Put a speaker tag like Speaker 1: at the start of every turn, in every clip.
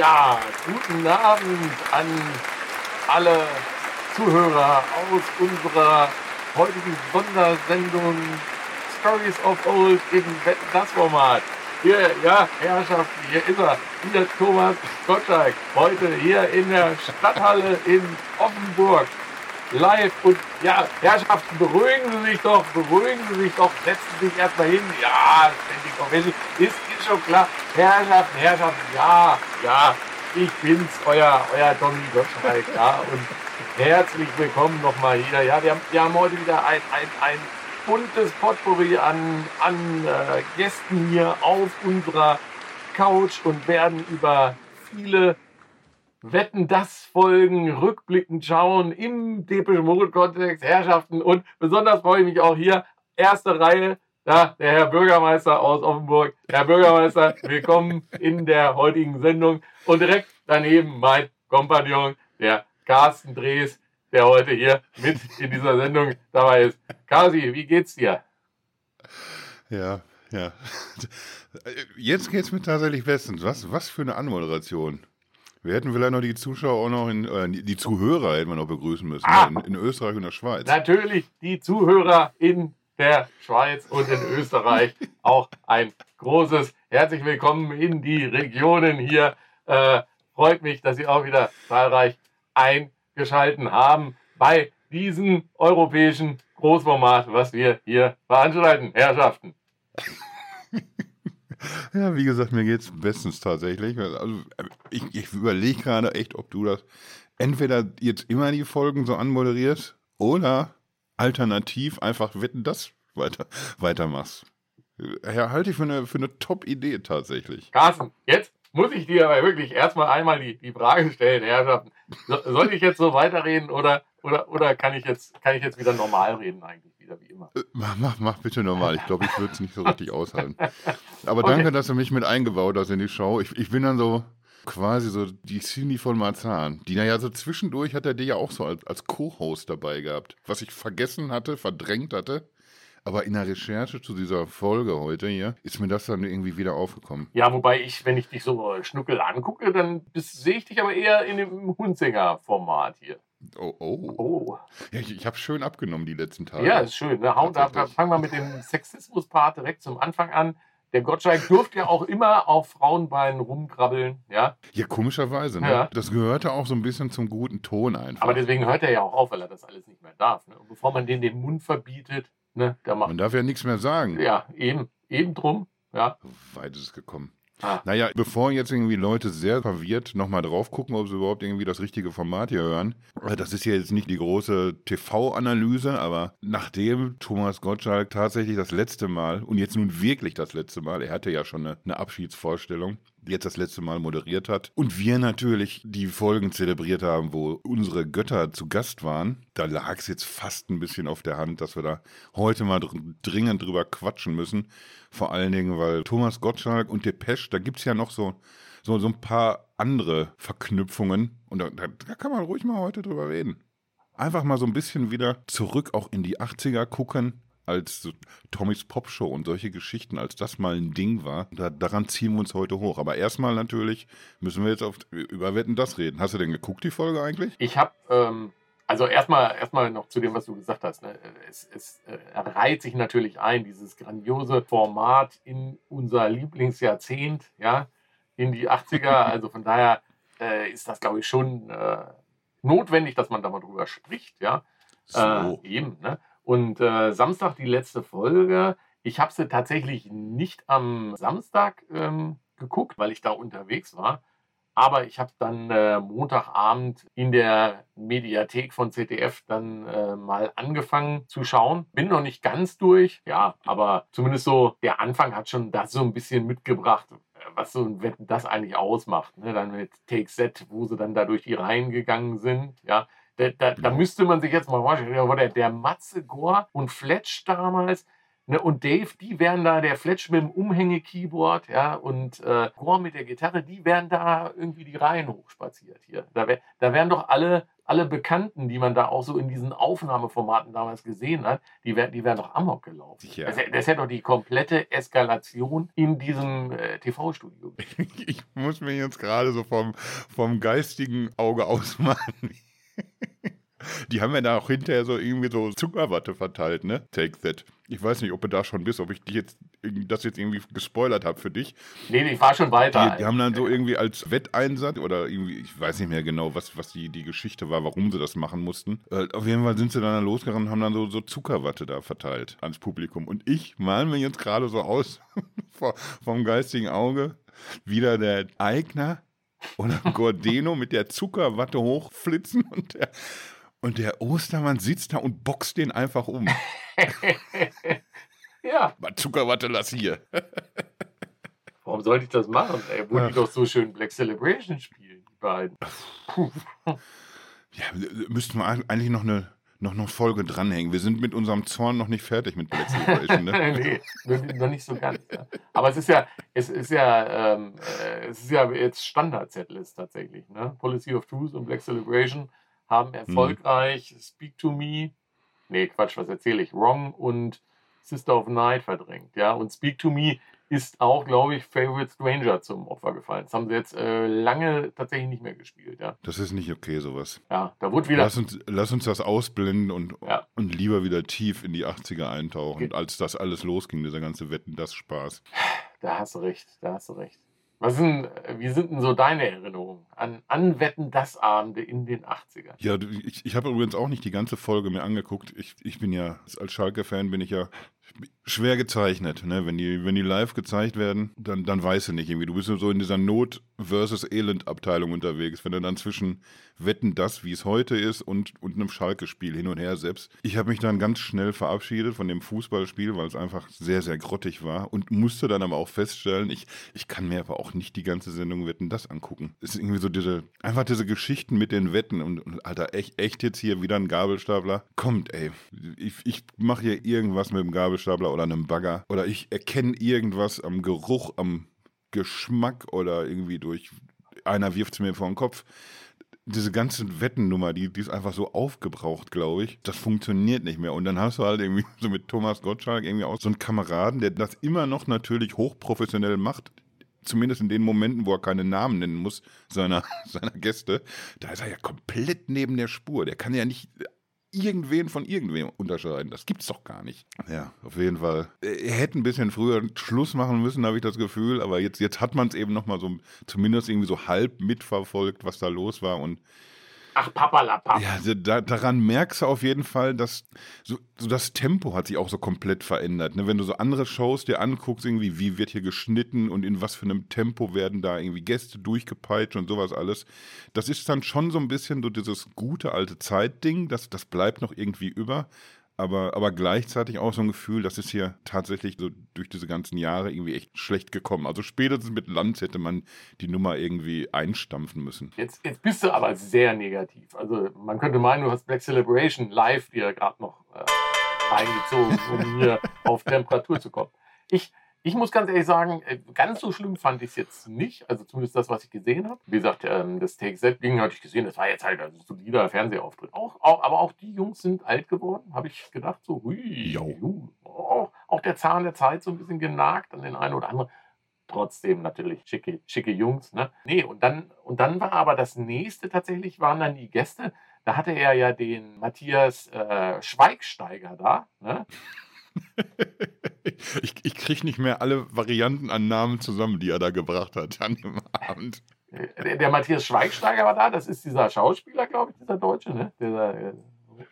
Speaker 1: Ja, guten Abend an alle Zuhörer aus unserer heutigen Sondersendung Stories of Old im das Format. Hier, ja, Herrschaften, hier ist er, hier Thomas Gottschalk, heute hier in der Stadthalle in Offenburg. Live und ja, Herrschaften, beruhigen Sie sich doch, beruhigen Sie sich doch, setzen Sie sich erstmal hin. Ja, Standing Convention ist, ist schon klar. Herrschaften, Herrschaften, ja, ja, ich bin's, euer, euer Tommy Gottschalk, ja, und herzlich willkommen nochmal jeder. Ja, wir haben, wir haben heute wieder ein, ein, ein buntes Potpourri an, an äh, Gästen hier auf unserer Couch und werden über viele Wetten das Folgen rückblickend schauen im Depeche Mode Kontext, Herrschaften und besonders freue ich mich auch hier, erste Reihe, da der Herr Bürgermeister aus Offenburg. Herr Bürgermeister, willkommen in der heutigen Sendung und direkt daneben mein Kompagnon, der Carsten Drees, der heute hier mit in dieser Sendung dabei ist. Kasi, wie geht's dir?
Speaker 2: Ja, ja. Jetzt geht's mir tatsächlich bestens. Was, was für eine Anmoderation. Wir hätten vielleicht noch die Zuschauer auch noch in, äh, die Zuhörer hätten wir noch begrüßen müssen.
Speaker 1: Ah.
Speaker 2: In, in Österreich und der Schweiz.
Speaker 1: Natürlich die Zuhörer in der Schweiz und in Österreich. Auch ein großes herzlich willkommen in die Regionen hier. Äh, freut mich, dass Sie auch wieder zahlreich eingeschalten haben bei diesem europäischen Großformat, was wir hier veranstalten. Herrschaften.
Speaker 2: Ja, wie gesagt, mir geht's bestens tatsächlich. Also ich, ich überlege gerade echt, ob du das entweder jetzt immer die Folgen so anmoderierst oder alternativ einfach wetten das weiter, weitermachst. Ja, halte ich für eine, für eine Top-Idee tatsächlich.
Speaker 1: Carsten, jetzt muss ich dir aber wirklich erstmal einmal die, die Frage stellen, Herrschaften. So, soll ich jetzt so weiterreden oder, oder, oder kann, ich jetzt, kann ich jetzt wieder normal reden eigentlich? Wieder wie immer.
Speaker 2: Äh, Mach, mach, mach bitte normal. Ich glaube, ich würde es nicht so richtig aushalten. Aber
Speaker 1: Okay.
Speaker 2: danke, dass du mich mit eingebaut hast in die Show. Ich, ich bin dann so quasi so die Cindy von Marzahn. Die, naja, so zwischendurch hat er die ja auch so als, als Co-Host dabei gehabt. Was ich vergessen hatte, verdrängt hatte. Aber in der Recherche zu dieser Folge heute hier ist mir das dann irgendwie wieder aufgekommen.
Speaker 1: Ja, wobei ich, wenn ich dich so äh, schnuckel angucke, dann sehe ich dich aber eher in dem Hunzinger-Format hier.
Speaker 2: Oh, oh.
Speaker 1: Oh,
Speaker 2: Ja, ich, ich habe schön abgenommen die letzten Tage.
Speaker 1: ja, ist schön. Ne? Hauen, da, fangen wir mit dem Sexismus-Part direkt zum Anfang an. Der Gottschalk durfte ja auch immer auf Frauenbeinen rumkrabbeln, ja.
Speaker 2: Ja, komischerweise. Ne?
Speaker 1: Ja.
Speaker 2: Das gehörte auch so ein bisschen zum guten Ton einfach.
Speaker 1: Aber deswegen hört er ja auch auf, weil er das alles nicht mehr darf. Ne? Und bevor man den den Mund verbietet, ne, da macht
Speaker 2: Man darf ja nichts mehr sagen.
Speaker 1: ja eben, eben drum, ja.
Speaker 2: Weit ist es gekommen.
Speaker 1: Ah.
Speaker 2: Naja, bevor jetzt irgendwie Leute sehr verwirrt nochmal drauf gucken, ob sie überhaupt irgendwie das richtige Format hier hören. äh, Das ist ja jetzt nicht die große TV-Analyse, aber nachdem Thomas Gottschalk tatsächlich das letzte Mal, und jetzt nun wirklich das letzte Mal, er hatte ja schon eine, eine Abschiedsvorstellung, jetzt das letzte Mal moderiert hat, und wir natürlich die Folgen zelebriert haben, wo unsere Götter zu Gast waren, da lag es jetzt fast ein bisschen auf der Hand, dass wir da heute mal dr dringend drüber quatschen müssen. Vor allen Dingen, weil Thomas Gottschalk und Depeche, da gibt es ja noch so, so, so ein paar andere Verknüpfungen. Und da, da, kann man ruhig mal heute drüber reden. Einfach mal so ein bisschen wieder zurück auch in die 80er gucken, als so Tommys Popshow und solche Geschichten, als das mal ein Ding war. Da, daran ziehen wir uns heute hoch. Aber erstmal natürlich müssen wir jetzt auf, über Wetten das reden. Hast du denn geguckt, die Folge eigentlich?
Speaker 1: Ich habe, ähm, also erstmal erstmal noch zu dem, was du gesagt hast. Ne? Es, es äh, reiht sich natürlich ein, dieses grandiose Format in unser Lieblingsjahrzehnt, ja, in die 80er. Also von daher äh, ist das, glaube ich, schon äh, notwendig, dass man da mal drüber spricht, ja. Äh, eben, ne? Und äh, Samstag die letzte Folge. Ich habe sie tatsächlich nicht am Samstag ähm, geguckt, weil ich da unterwegs war. Aber ich habe dann äh, Montagabend in der Mediathek von ZDF dann äh, mal angefangen zu schauen. Bin noch nicht ganz durch, ja, aber zumindest so der Anfang hat schon das so ein bisschen mitgebracht, äh, was so ein Wetten das eigentlich ausmacht. Ne? Dann mit Take Set, wo sie dann da durch die Reihen gegangen sind, ja. Da, da, da müsste man sich jetzt mal vorstellen, der, der Matze Gore und Fletch damals, Ne, und Dave, die wären da, der Fletch mit dem Umhänge-Keyboard, ja, und äh, Gore mit der Gitarre, die wären da irgendwie die Reihen hochspaziert hier. Da, wär, da wären doch alle, alle Bekannten, die man da auch so in diesen Aufnahmeformaten damals gesehen hat, die wären die wär doch amok gelaufen.
Speaker 2: Sicher.
Speaker 1: Das, das hätte doch die komplette Eskalation in diesem äh, TV-Studio.
Speaker 2: Ich muss mir jetzt gerade so vom, vom geistigen Auge ausmalen. Die haben ja da auch hinterher so irgendwie so Zuckerwatte verteilt, ne? Take that. Ich weiß nicht, ob du da schon bist, ob ich dich jetzt das jetzt irgendwie gespoilert habe für dich.
Speaker 1: Nee, nee, ich war schon weiter.
Speaker 2: Die, die haben dann so irgendwie als Wetteinsatz oder irgendwie, ich weiß nicht mehr genau, was, was die, die Geschichte war, warum sie das machen mussten. Äh, auf jeden Fall sind sie dann losgerannt und haben dann so, so Zuckerwatte da verteilt ans Publikum. Und ich mal mir jetzt gerade so aus vom geistigen Auge wieder der Eigner oder Gordeno mit der Zuckerwatte hochflitzen und der, und der Ostermann sitzt da und boxt den einfach um.
Speaker 1: ja.
Speaker 2: Mal Zuckerwatte lass hier.
Speaker 1: Warum sollte ich das machen? Ey, wo die doch so schön Black Celebration spielen, die beiden. Puh.
Speaker 2: Ja, müssten wir eigentlich noch eine, noch eine Folge dranhängen. Wir sind mit unserem Zorn noch nicht fertig mit Black Celebration.
Speaker 1: Ne? nee, noch nicht so ganz. Ja. Aber es ist ja, es ist ja, ähm, äh, es ist ja jetzt Standard-Setlist tatsächlich. Ne? Policy of Truth und Black Celebration haben erfolgreich hm. Speak to Me, nee, Quatsch, was erzähle ich, Wrong und Sister of Night verdrängt. Ja? Und Speak to Me ist auch, glaube ich, Favorite Stranger zum Opfer gefallen. Das haben sie jetzt äh, lange tatsächlich nicht mehr gespielt. Ja?
Speaker 2: Das ist nicht okay, sowas.
Speaker 1: Ja, da wurde wieder.
Speaker 2: Lass uns, lass uns das ausblenden und, ja. und lieber wieder tief in die 80er eintauchen, Ge als das alles losging, dieser ganze Wetten, das Spaß.
Speaker 1: Da hast du recht, da hast du recht. Was sind, wie sind denn so deine Erinnerungen an Anwetten das Abende in den 80ern?
Speaker 2: Ja, ich, ich habe übrigens auch nicht die ganze Folge mir angeguckt. Ich, ich bin ja, als Schalke-Fan bin ich ja schwer gezeichnet. Ne? Wenn, die, wenn die live gezeigt werden, dann, dann weißt du nicht irgendwie. Du bist so in dieser Not- versus Elend-Abteilung unterwegs. Wenn du dann zwischen Wetten das, wie es heute ist, und, und einem Schalke-Spiel hin und her selbst. Ich habe mich dann ganz schnell verabschiedet von dem Fußballspiel, weil es einfach sehr, sehr grottig war und musste dann aber auch feststellen, ich, ich kann mir aber auch nicht die ganze Sendung Wetten das angucken. Es ist irgendwie so diese, einfach diese Geschichten mit den Wetten und, und Alter, echt, echt jetzt hier wieder ein Gabelstapler. Kommt, ey. Ich, ich mache hier irgendwas mit dem Gabelstapler oder einem Bagger oder ich erkenne irgendwas am Geruch, am Geschmack oder irgendwie durch einer wirft es mir vor den Kopf diese ganze Wettennummer, die, die ist einfach so aufgebraucht, glaube ich. Das funktioniert nicht mehr. Und dann hast du halt irgendwie so mit Thomas Gottschalk irgendwie auch so einen Kameraden, der das immer noch natürlich hochprofessionell macht. Zumindest in den Momenten, wo er keine Namen nennen muss, seiner, seiner Gäste. Da ist er ja komplett neben der Spur. Der kann ja nicht irgendwen von irgendwem unterscheiden. Das gibt's doch gar nicht. Ja, auf jeden Fall. Er hätte ein bisschen früher Schluss machen müssen, habe ich das Gefühl, aber jetzt, jetzt hat man es eben nochmal so, zumindest irgendwie so halb mitverfolgt, was da los war und
Speaker 1: Ach, papalapap.
Speaker 2: Ja, also da, daran merkst du auf jeden Fall, dass so, so, das Tempo hat sich auch so komplett verändert. Ne? Wenn du so andere Shows dir anguckst, irgendwie, wie wird hier geschnitten und in was für einem Tempo werden da irgendwie Gäste durchgepeitscht und sowas alles. Das ist dann schon so ein bisschen so dieses gute alte Zeitding, das, das bleibt noch irgendwie über aber, aber gleichzeitig auch so ein Gefühl, das ist hier tatsächlich so durch diese ganzen Jahre irgendwie echt schlecht gekommen. Also spätestens mit Lanz hätte man die Nummer irgendwie einstampfen müssen.
Speaker 1: Jetzt, jetzt bist du aber sehr negativ. Also man könnte meinen, du hast Black Celebration live dir gerade noch äh, eingezogen, um hier auf Temperatur zu kommen. Ich, ich muss ganz ehrlich sagen, äh, ganz so schlimm fand ich es jetzt nicht. Also zumindest das, was ich gesehen habe. Wie gesagt, ähm, das Take-Set-Ding hatte ich gesehen. Das war jetzt halt ein solider Fernsehauftritt. Auch, auch, aber auch die Jungs sind alt geworden, habe ich gedacht. So, hui, auch, auch der Zahn der Zeit so ein bisschen genagt an den einen oder anderen. Trotzdem natürlich schicke, schicke Jungs. Ne? Nee, und dann, und dann war aber das nächste tatsächlich, waren dann die Gäste. Da hatte er ja den Matthias äh, Schweigsteiger da. Ne?
Speaker 2: ich ich kriege nicht mehr alle Varianten an Namen zusammen, die er da gebracht hat an dem Abend.
Speaker 1: Der, der Matthias Schweigsteiger war da, das ist dieser Schauspieler, glaube ich, dieser Deutsche, ne? Dieser,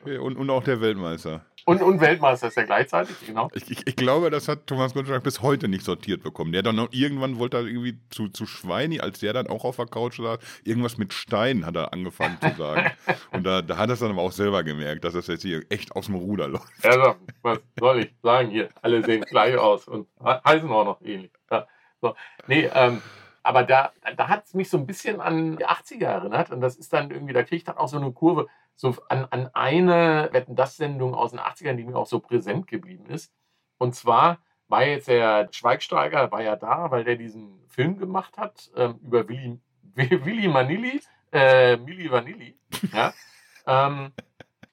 Speaker 2: äh, und, und auch der Weltmeister.
Speaker 1: Und, und Weltmeister ist er gleichzeitig, genau.
Speaker 2: Ich, ich, ich, glaube, das hat Thomas Gottschalk bis heute nicht sortiert bekommen. Der dann noch irgendwann wollte er irgendwie zu, zu Schweini, als der dann auch auf der Couch saß, irgendwas mit Stein hat er angefangen zu sagen. und da, da hat er es dann aber auch selber gemerkt, dass das jetzt hier echt aus dem Ruder läuft.
Speaker 1: Also, was soll ich sagen hier? Alle sehen gleich aus und heißen auch noch ähnlich. Ja, so. Nee, ähm, aber da, da hat es mich so ein bisschen an die 80er erinnert. Und das ist dann irgendwie, da kriegt dann auch so eine Kurve so an, an eine Wetten das Sendung aus den 80ern, die mir auch so präsent geblieben ist. Und zwar war jetzt der Schweigsteiger, war ja da, weil der diesen Film gemacht hat ähm, über Willi, Willi Manilli, äh, Milli Vanilli. Ja? Ähm,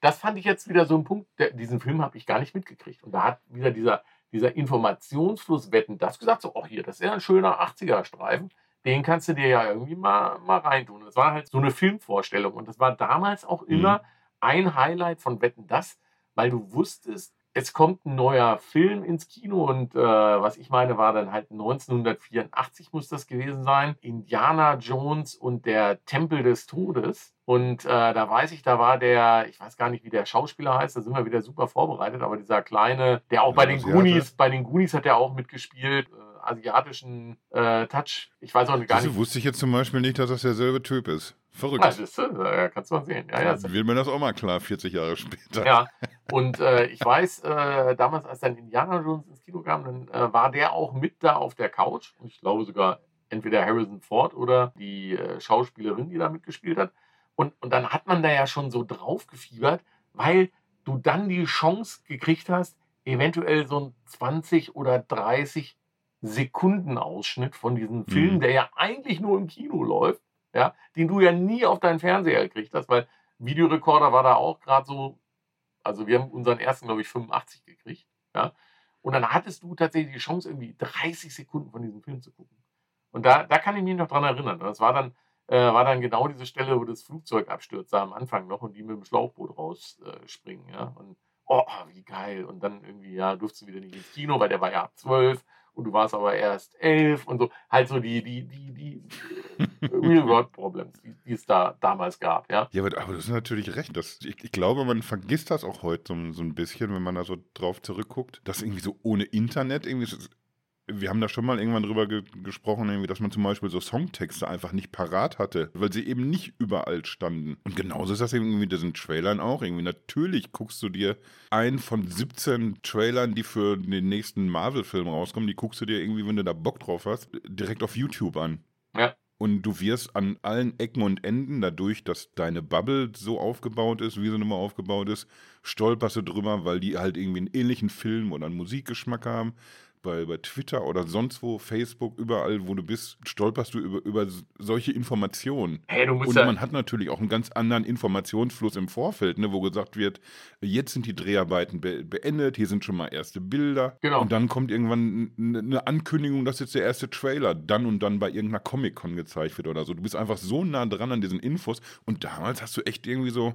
Speaker 1: das fand ich jetzt wieder so ein Punkt, der, diesen Film habe ich gar nicht mitgekriegt. Und da hat wieder dieser, dieser Informationsfluss Wetten das gesagt, so, oh hier, das ist ja ein schöner 80er-Streifen, den kannst du dir ja irgendwie mal, mal reintun. Das war halt so eine Filmvorstellung. Und das war damals auch immer mhm. ein Highlight von Wetten das, weil du wusstest, es kommt ein neuer Film ins Kino und äh, was ich meine, war dann halt 1984 muss das gewesen sein. Indiana Jones und der Tempel des Todes. Und äh, da weiß ich, da war der, ich weiß gar nicht, wie der Schauspieler heißt, da sind wir wieder super vorbereitet, aber dieser kleine, der auch ja, bei den Goonies, bei den Goonies hat er auch mitgespielt. Asiatischen äh, Touch. Ich weiß auch gar
Speaker 2: das
Speaker 1: nicht.
Speaker 2: wusste ich jetzt zum Beispiel nicht, dass das derselbe Typ ist. Verrückt.
Speaker 1: Ja, das, äh, kannst du mal sehen. Ja,
Speaker 2: ja, wird mir das auch mal klar, 40 Jahre später.
Speaker 1: Ja, und äh, ich weiß, äh, damals, als dann Indiana Jones ins Kino kam, dann äh, war der auch mit da auf der Couch. Und ich glaube sogar entweder Harrison Ford oder die äh, Schauspielerin, die da mitgespielt hat. Und, und dann hat man da ja schon so drauf gefiebert, weil du dann die Chance gekriegt hast, eventuell so ein 20 oder 30 Sekundenausschnitt von diesem Film, mhm. der ja eigentlich nur im Kino läuft, ja, den du ja nie auf deinen Fernseher gekriegt hast, weil Videorekorder war da auch gerade so, also wir haben unseren ersten, glaube ich, 85 gekriegt, ja. Und dann hattest du tatsächlich die Chance, irgendwie 30 Sekunden von diesem Film zu gucken. Und da, da kann ich mich noch dran erinnern. Das war dann, äh, war dann genau diese Stelle, wo das Flugzeug abstürzt, da am Anfang noch und die mit dem Schlauchboot rausspringen, äh, ja. Und oh, wie geil. Und dann irgendwie, ja, durfst du wieder nicht ins Kino, weil der war ja ab 12 und du warst aber erst elf und so. Halt so die, die, die, die Real-World-Problems, die, die, es da damals gab, ja.
Speaker 2: Ja, aber, aber du hast natürlich recht. Das, ich, ich, glaube, man vergisst das auch heute so, so ein bisschen, wenn man da so drauf zurückguckt, dass irgendwie so ohne Internet irgendwie wir haben da schon mal irgendwann drüber ge gesprochen, irgendwie, dass man zum Beispiel so Songtexte einfach nicht parat hatte, weil sie eben nicht überall standen. Und genauso ist das irgendwie mit diesen Trailern auch. Irgendwie natürlich guckst du dir einen von 17 Trailern, die für den nächsten Marvel-Film rauskommen, die guckst du dir irgendwie, wenn du da Bock drauf hast, direkt auf YouTube an.
Speaker 1: Ja.
Speaker 2: Und du wirst an allen Ecken und Enden, dadurch, dass deine Bubble so aufgebaut ist, wie sie nun mal aufgebaut ist, stolperst du drüber, weil die halt irgendwie einen ähnlichen Film oder einen Musikgeschmack haben bei, bei Twitter oder sonst wo, Facebook, überall, wo du bist, stolperst du über, über solche Informationen.
Speaker 1: Hey,
Speaker 2: und man hat natürlich auch einen ganz anderen Informationsfluss im Vorfeld, ne, wo gesagt wird, jetzt sind die Dreharbeiten be beendet, hier sind schon mal erste Bilder.
Speaker 1: Genau.
Speaker 2: Und dann kommt irgendwann eine Ankündigung, dass jetzt der erste Trailer dann und dann bei irgendeiner Comic-Con gezeigt wird oder so. Du bist einfach so nah dran an diesen Infos und damals hast du echt irgendwie so,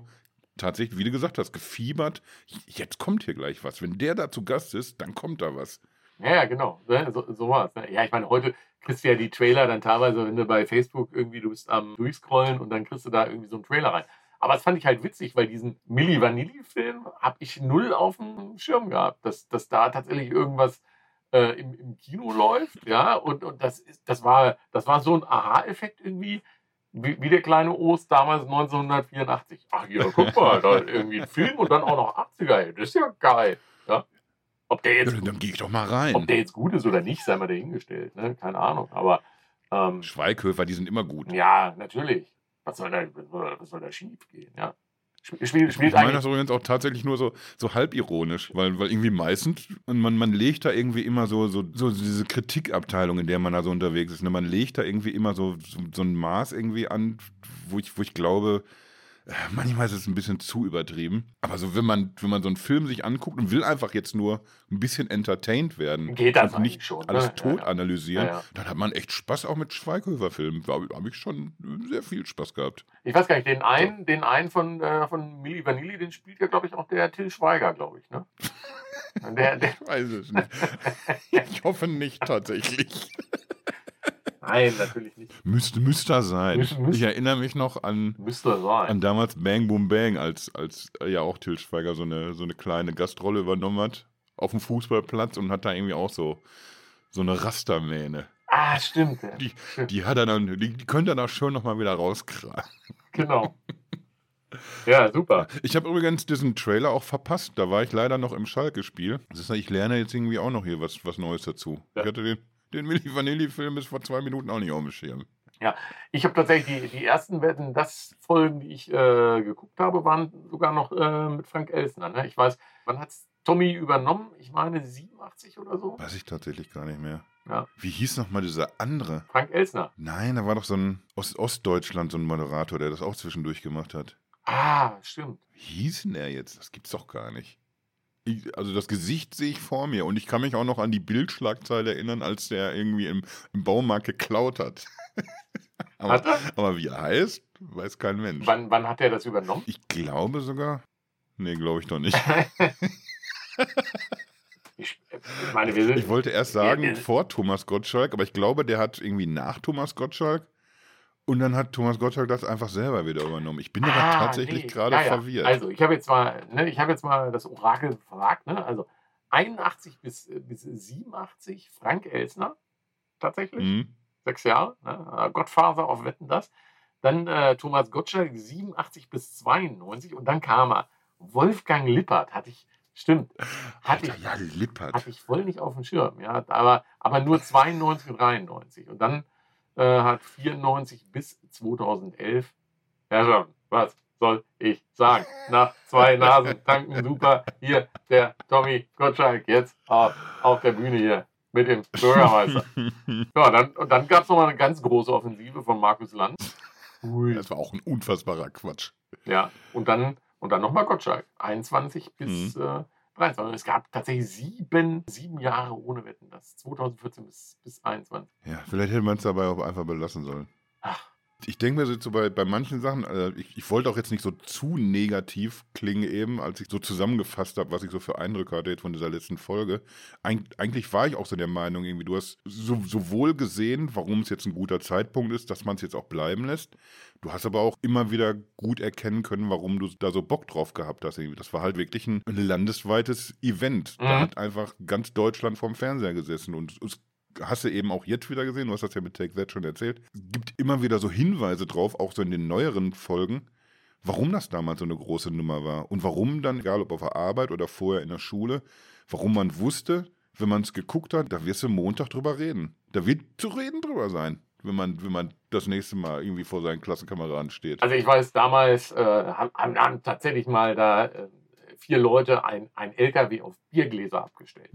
Speaker 2: tatsächlich, wie du gesagt hast, gefiebert. Jetzt kommt hier gleich was. Wenn der da zu Gast ist, dann kommt da was.
Speaker 1: Ja, genau. Ne, so, so war es. Ne? Ja, ich meine, heute kriegst du ja die Trailer dann teilweise, wenn du bei Facebook irgendwie, du bist am Durchscrollen und dann kriegst du da irgendwie so einen Trailer rein. Aber das fand ich halt witzig, weil diesen Milli Vanilli-Film habe ich null auf dem Schirm gehabt, dass, dass da tatsächlich irgendwas äh, im, im Kino läuft. Ja, und, und das, ist, das, war, das war so ein Aha-Effekt irgendwie, wie, wie, der kleine Ost damals 1984. Ach ja, guck mal, da irgendwie ein Film und dann auch noch 80er. Das ist ja geil. Ob der jetzt,
Speaker 2: ja, dann gehe ich doch mal rein.
Speaker 1: Ob der jetzt gut ist oder nicht, sei mal dahingestellt. Ne? Keine Ahnung. Aber ähm,
Speaker 2: Schweighöfer, die sind immer gut.
Speaker 1: Ja, natürlich. Was soll da, was soll da schief gehen? Ja.
Speaker 2: Spiel, spielt ich meine das übrigens auch tatsächlich nur so, so halbironisch, weil, weil irgendwie meistens, man, man legt da irgendwie immer so, so, so diese Kritikabteilung, in der man da so unterwegs ist. Ne? Man legt da irgendwie immer so, so, so ein Maß irgendwie an, wo ich, wo ich glaube, manchmal ist es ein bisschen zu übertrieben. Aber so, wenn man, wenn man so einen Film sich anguckt und will einfach jetzt nur ein bisschen entertained werden
Speaker 1: Geht das
Speaker 2: und nicht
Speaker 1: schon,
Speaker 2: alles
Speaker 1: ne?
Speaker 2: tot
Speaker 1: ja,
Speaker 2: analysieren,
Speaker 1: ja, ja.
Speaker 2: dann hat man echt Spaß auch mit Schweighöfer-Filmen. Da habe ich schon sehr viel Spaß gehabt.
Speaker 1: Ich weiß gar nicht, den einen, den einen von, äh, von Milli Vanilli, den spielt ja, glaube ich, auch der Till Schweiger, glaube ich, ne?
Speaker 2: Der, der ich weiß es nicht. ich hoffe nicht tatsächlich.
Speaker 1: Nein, natürlich nicht.
Speaker 2: Müsste, müsste sein. Müsste, müsste. Ich erinnere mich noch an, an damals Bang Boom Bang, als, als ja auch Til Schweiger so eine, so eine kleine Gastrolle übernommen hat auf dem Fußballplatz und hat da irgendwie auch so, so eine Rastermähne.
Speaker 1: Ah, stimmt. Ja.
Speaker 2: Die, die, hat er dann, die, die könnte er dann schön nochmal wieder rauskramen.
Speaker 1: Genau. Ja, super.
Speaker 2: Ich habe übrigens diesen Trailer auch verpasst. Da war ich leider noch im Schalke-Spiel. Das ist, ich lerne jetzt irgendwie auch noch hier was, was Neues dazu. Ja. Ich hatte den den Milli Vanilli-Film ist vor zwei Minuten auch nicht auf dem Schirm.
Speaker 1: Ja, ich habe tatsächlich die, die ersten Wetten, das Folgen, die ich äh, geguckt habe, waren sogar noch äh, mit Frank Elsner. Ne? Ich weiß, wann hat es Tommy übernommen? Ich meine 87 oder so.
Speaker 2: Weiß ich tatsächlich gar nicht mehr.
Speaker 1: Ja.
Speaker 2: Wie hieß nochmal dieser andere?
Speaker 1: Frank Elsner.
Speaker 2: Nein, da war doch so ein Ost Ostdeutschland, so ein Moderator, der das auch zwischendurch gemacht hat.
Speaker 1: Ah, stimmt.
Speaker 2: Wie hieß denn er jetzt? Das gibt's doch gar nicht. Ich, also das Gesicht sehe ich vor mir und ich kann mich auch noch an die Bildschlagzeile erinnern, als der irgendwie im, im Baumarkt geklaut hat. aber,
Speaker 1: Hat er?
Speaker 2: aber wie er heißt, weiß kein Mensch.
Speaker 1: Wann, wann hat er das übernommen?
Speaker 2: Ich glaube sogar. Nee, glaube ich doch nicht.
Speaker 1: Ich, meine, wir sind.
Speaker 2: Ich wollte erst sagen,
Speaker 1: Ja, ja.
Speaker 2: vor Thomas Gottschalk, aber ich glaube, der hat irgendwie nach Thomas Gottschalk und dann hat Thomas Gottschalk das einfach selber wieder übernommen. Ich bin aber
Speaker 1: Ah,
Speaker 2: tatsächlich
Speaker 1: nee.
Speaker 2: gerade
Speaker 1: Ja, ja.
Speaker 2: verwirrt.
Speaker 1: Also, ich habe jetzt mal, ne, ich habe jetzt mal das Orakel gefragt, ne? Also 81 bis, äh, bis 87 Frank Elsner, tatsächlich,
Speaker 2: Hm?
Speaker 1: sechs Jahre, ne? Äh, Gottfaser auf Wetten das. Dann äh, Thomas Gottschalk 87 bis 92 und dann kam er. Wolfgang Lippert hatte ich, stimmt, hatte
Speaker 2: Alter,
Speaker 1: ich,
Speaker 2: ja, Lippert.
Speaker 1: hatte ich voll nicht auf dem Schirm, ja, aber, aber nur 92 und 93. Und dann äh, hat 94 bis 2011, ja schon, was soll ich sagen? Nach zwei Nasen tanken super, hier der Tommy Gottschalk jetzt auf, auf der Bühne hier mit dem Bürgermeister. Ja, dann, und dann gab es nochmal eine ganz große Offensive von Markus Lanz. Ui.
Speaker 2: das war auch ein unfassbarer Quatsch.
Speaker 1: Ja, und dann, und dann nochmal Gottschalk. 21 bis äh, 23. Es gab tatsächlich sieben, sieben Jahre ohne Wetten. Das 2014 bis, bis 21.
Speaker 2: Ja, vielleicht hätte man es dabei auch einfach belassen sollen.
Speaker 1: Ach,
Speaker 2: Ich denke mir so bei, bei manchen Sachen, äh, ich, ich wollte auch jetzt nicht so zu negativ klingen eben, als ich so zusammengefasst habe, was ich so für Eindrücke hatte jetzt von dieser letzten Folge. Eig eigentlich war ich auch so der Meinung, irgendwie, du hast so, sowohl gesehen, warum es jetzt ein guter Zeitpunkt ist, dass man es jetzt auch bleiben lässt. Du hast aber auch immer wieder gut erkennen können, warum du da so Bock drauf gehabt hast. Irgendwie. Das war halt wirklich ein landesweites Event. Da
Speaker 1: Mhm.
Speaker 2: hat einfach ganz Deutschland vorm Fernseher gesessen und es hast du eben auch jetzt wieder gesehen, du hast das ja mit Take That schon erzählt. Gibt immer wieder so Hinweise drauf, auch so in den neueren Folgen, warum das damals so eine große Nummer war. Und warum dann, egal ob auf der Arbeit oder vorher in der Schule, warum man wusste, wenn man es geguckt hat, da wirst du Montag drüber reden. Da wird zu reden drüber sein, wenn man, wenn man das nächste Mal irgendwie vor seinen Klassenkameraden steht.
Speaker 1: Also ich weiß, damals äh, haben, haben, haben tatsächlich mal da äh, vier Leute ein, ein LKW auf Biergläser abgestellt.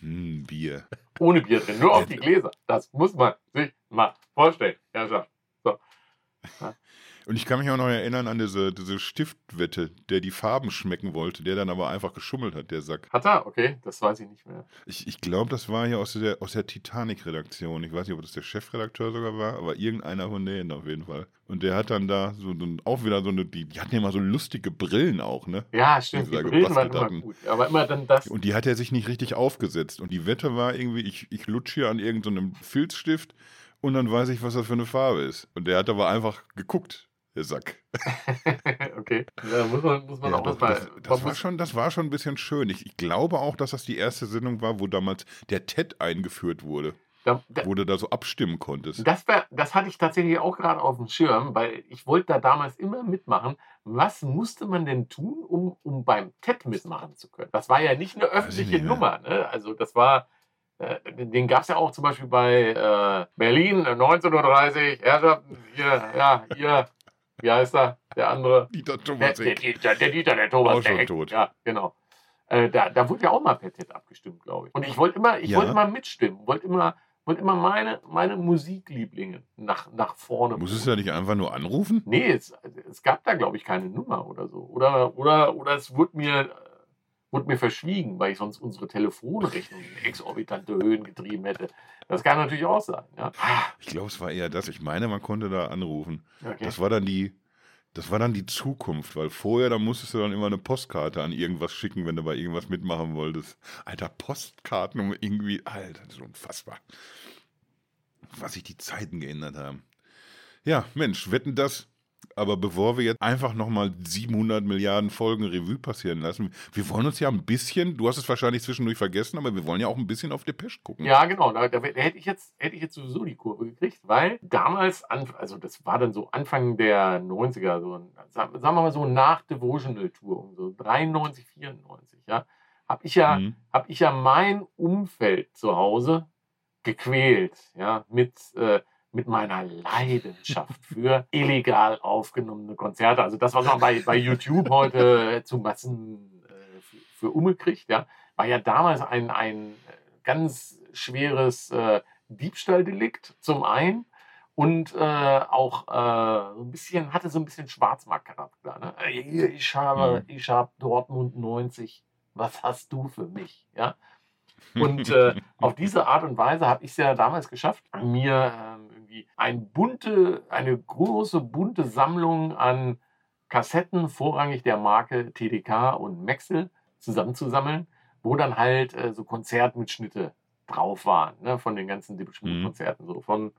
Speaker 2: Hm, Bier.
Speaker 1: Ohne Bier drin, nur auf die Gläser. Das muss man sich mal vorstellen. Ja, schon.
Speaker 2: Und ich kann mich auch noch erinnern an diese, diese Stiftwette, der die Farben schmecken wollte, der dann aber einfach geschummelt hat, der Sack.
Speaker 1: Hat er? Okay, das weiß ich nicht mehr.
Speaker 2: Ich, ich glaube, das war hier aus der, aus der Titanic-Redaktion. Ich weiß nicht, ob das der Chefredakteur sogar war, aber irgendeiner von denen auf jeden Fall. Und der hat dann da so, so auch wieder so eine, die, die hatten ja immer so lustige Brillen auch, ne?
Speaker 1: Ja, stimmt.
Speaker 2: Die
Speaker 1: Die Brillen waren immer
Speaker 2: hatten.
Speaker 1: gut. Aber immer dann das.
Speaker 2: Und die hat er sich nicht richtig aufgesetzt. Und die Wette war irgendwie, ich, ich lutsche hier an irgendeinem Filzstift und dann weiß ich, was das für eine Farbe ist. Und der hat aber einfach geguckt, Sack.
Speaker 1: okay. Da muss man, muss man
Speaker 2: Ja,
Speaker 1: auch
Speaker 2: das,
Speaker 1: was bei.
Speaker 2: das, das, war schon, das war schon ein bisschen schön. Ich, ich glaube auch, dass das die erste Sendung war, wo damals der TED eingeführt wurde,
Speaker 1: da, da,
Speaker 2: wo du da so abstimmen konntest.
Speaker 1: das, wär, das hatte ich tatsächlich auch gerade auf dem Schirm, weil ich wollte da damals immer mitmachen. Was musste man denn tun, um, um beim TED mitmachen zu können? Das war ja nicht eine öffentliche
Speaker 2: nicht.
Speaker 1: Nummer. Ne? Also das war, äh, den gab es ja auch zum Beispiel bei äh, Berlin äh, 1930. Herrschaften, hier, ja, hier, wie heißt er? Der andere.
Speaker 2: Dieter
Speaker 1: Der,
Speaker 2: Thomas
Speaker 1: der. Dieter, der Dieter, der Thomas,
Speaker 2: Auch
Speaker 1: der
Speaker 2: schon tot.
Speaker 1: Ja, genau. Äh, da, da wurde ja auch mal per TED abgestimmt, glaube ich. Und ich wollte immer, ich
Speaker 2: Ja.
Speaker 1: wollte immer mitstimmen, wollte immer, wollte immer meine, meine Musiklieblinge nach, nach vorne.
Speaker 2: Musstest du ja nicht einfach nur anrufen?
Speaker 1: Nee, es, es gab da, glaube ich, keine Nummer oder so. Oder, oder, oder es wurde mir, wurde mir verschwiegen, weil ich sonst unsere Telefonrechnung in exorbitante Höhen getrieben hätte. Das kann natürlich auch sein. Ja.
Speaker 2: Ich glaube, es war eher das. Ich meine, man konnte da anrufen.
Speaker 1: Okay.
Speaker 2: Das war dann die, das war dann die Zukunft, weil vorher, da musstest du dann immer eine Postkarte an irgendwas schicken, wenn du bei irgendwas mitmachen wolltest. Alter, Postkarten um irgendwie, Alter, das ist unfassbar. Was sich die Zeiten geändert haben. Ja, Mensch, wetten das. Aber bevor wir jetzt einfach nochmal 700 Milliarden Folgen Revue passieren lassen, wir wollen uns ja ein bisschen, du hast es wahrscheinlich zwischendurch vergessen, aber wir wollen ja auch ein bisschen auf Depeche gucken.
Speaker 1: Ja, genau. Da, da hätte ich jetzt hätte ich jetzt sowieso die Kurve gekriegt, weil damals, an, also das war dann so Anfang der 90er, so ein- sagen wir mal so nach Devotional Tour, um so 93, 94, ja, habe ich ja
Speaker 2: Mhm.
Speaker 1: habe ich ja mein Umfeld zu Hause gequält, ja, mit, äh, mit meiner Leidenschaft für illegal aufgenommene Konzerte. Also das, was man bei, bei YouTube heute zu Massen äh, für, für Umme kriegt, ja, war ja damals ein, ein äh, ganz schweres äh, Diebstahldelikt zum einen und äh, auch äh, so ein bisschen, hatte so ein bisschen Schwarzmarktcharakter. Ne? Ich habe,
Speaker 2: Mhm.
Speaker 1: ich habe Dortmund 90, was hast du für mich? Ja? Und äh, auf diese Art und Weise habe ich es ja damals geschafft, mir ähm, irgendwie ein bunte, eine große bunte Sammlung an Kassetten, vorrangig der Marke TDK und Maxel, zusammenzusammeln, wo dann halt äh, so Konzertmitschnitte drauf waren, ne, von den ganzen Depeche Mode
Speaker 2: Mhm.
Speaker 1: So von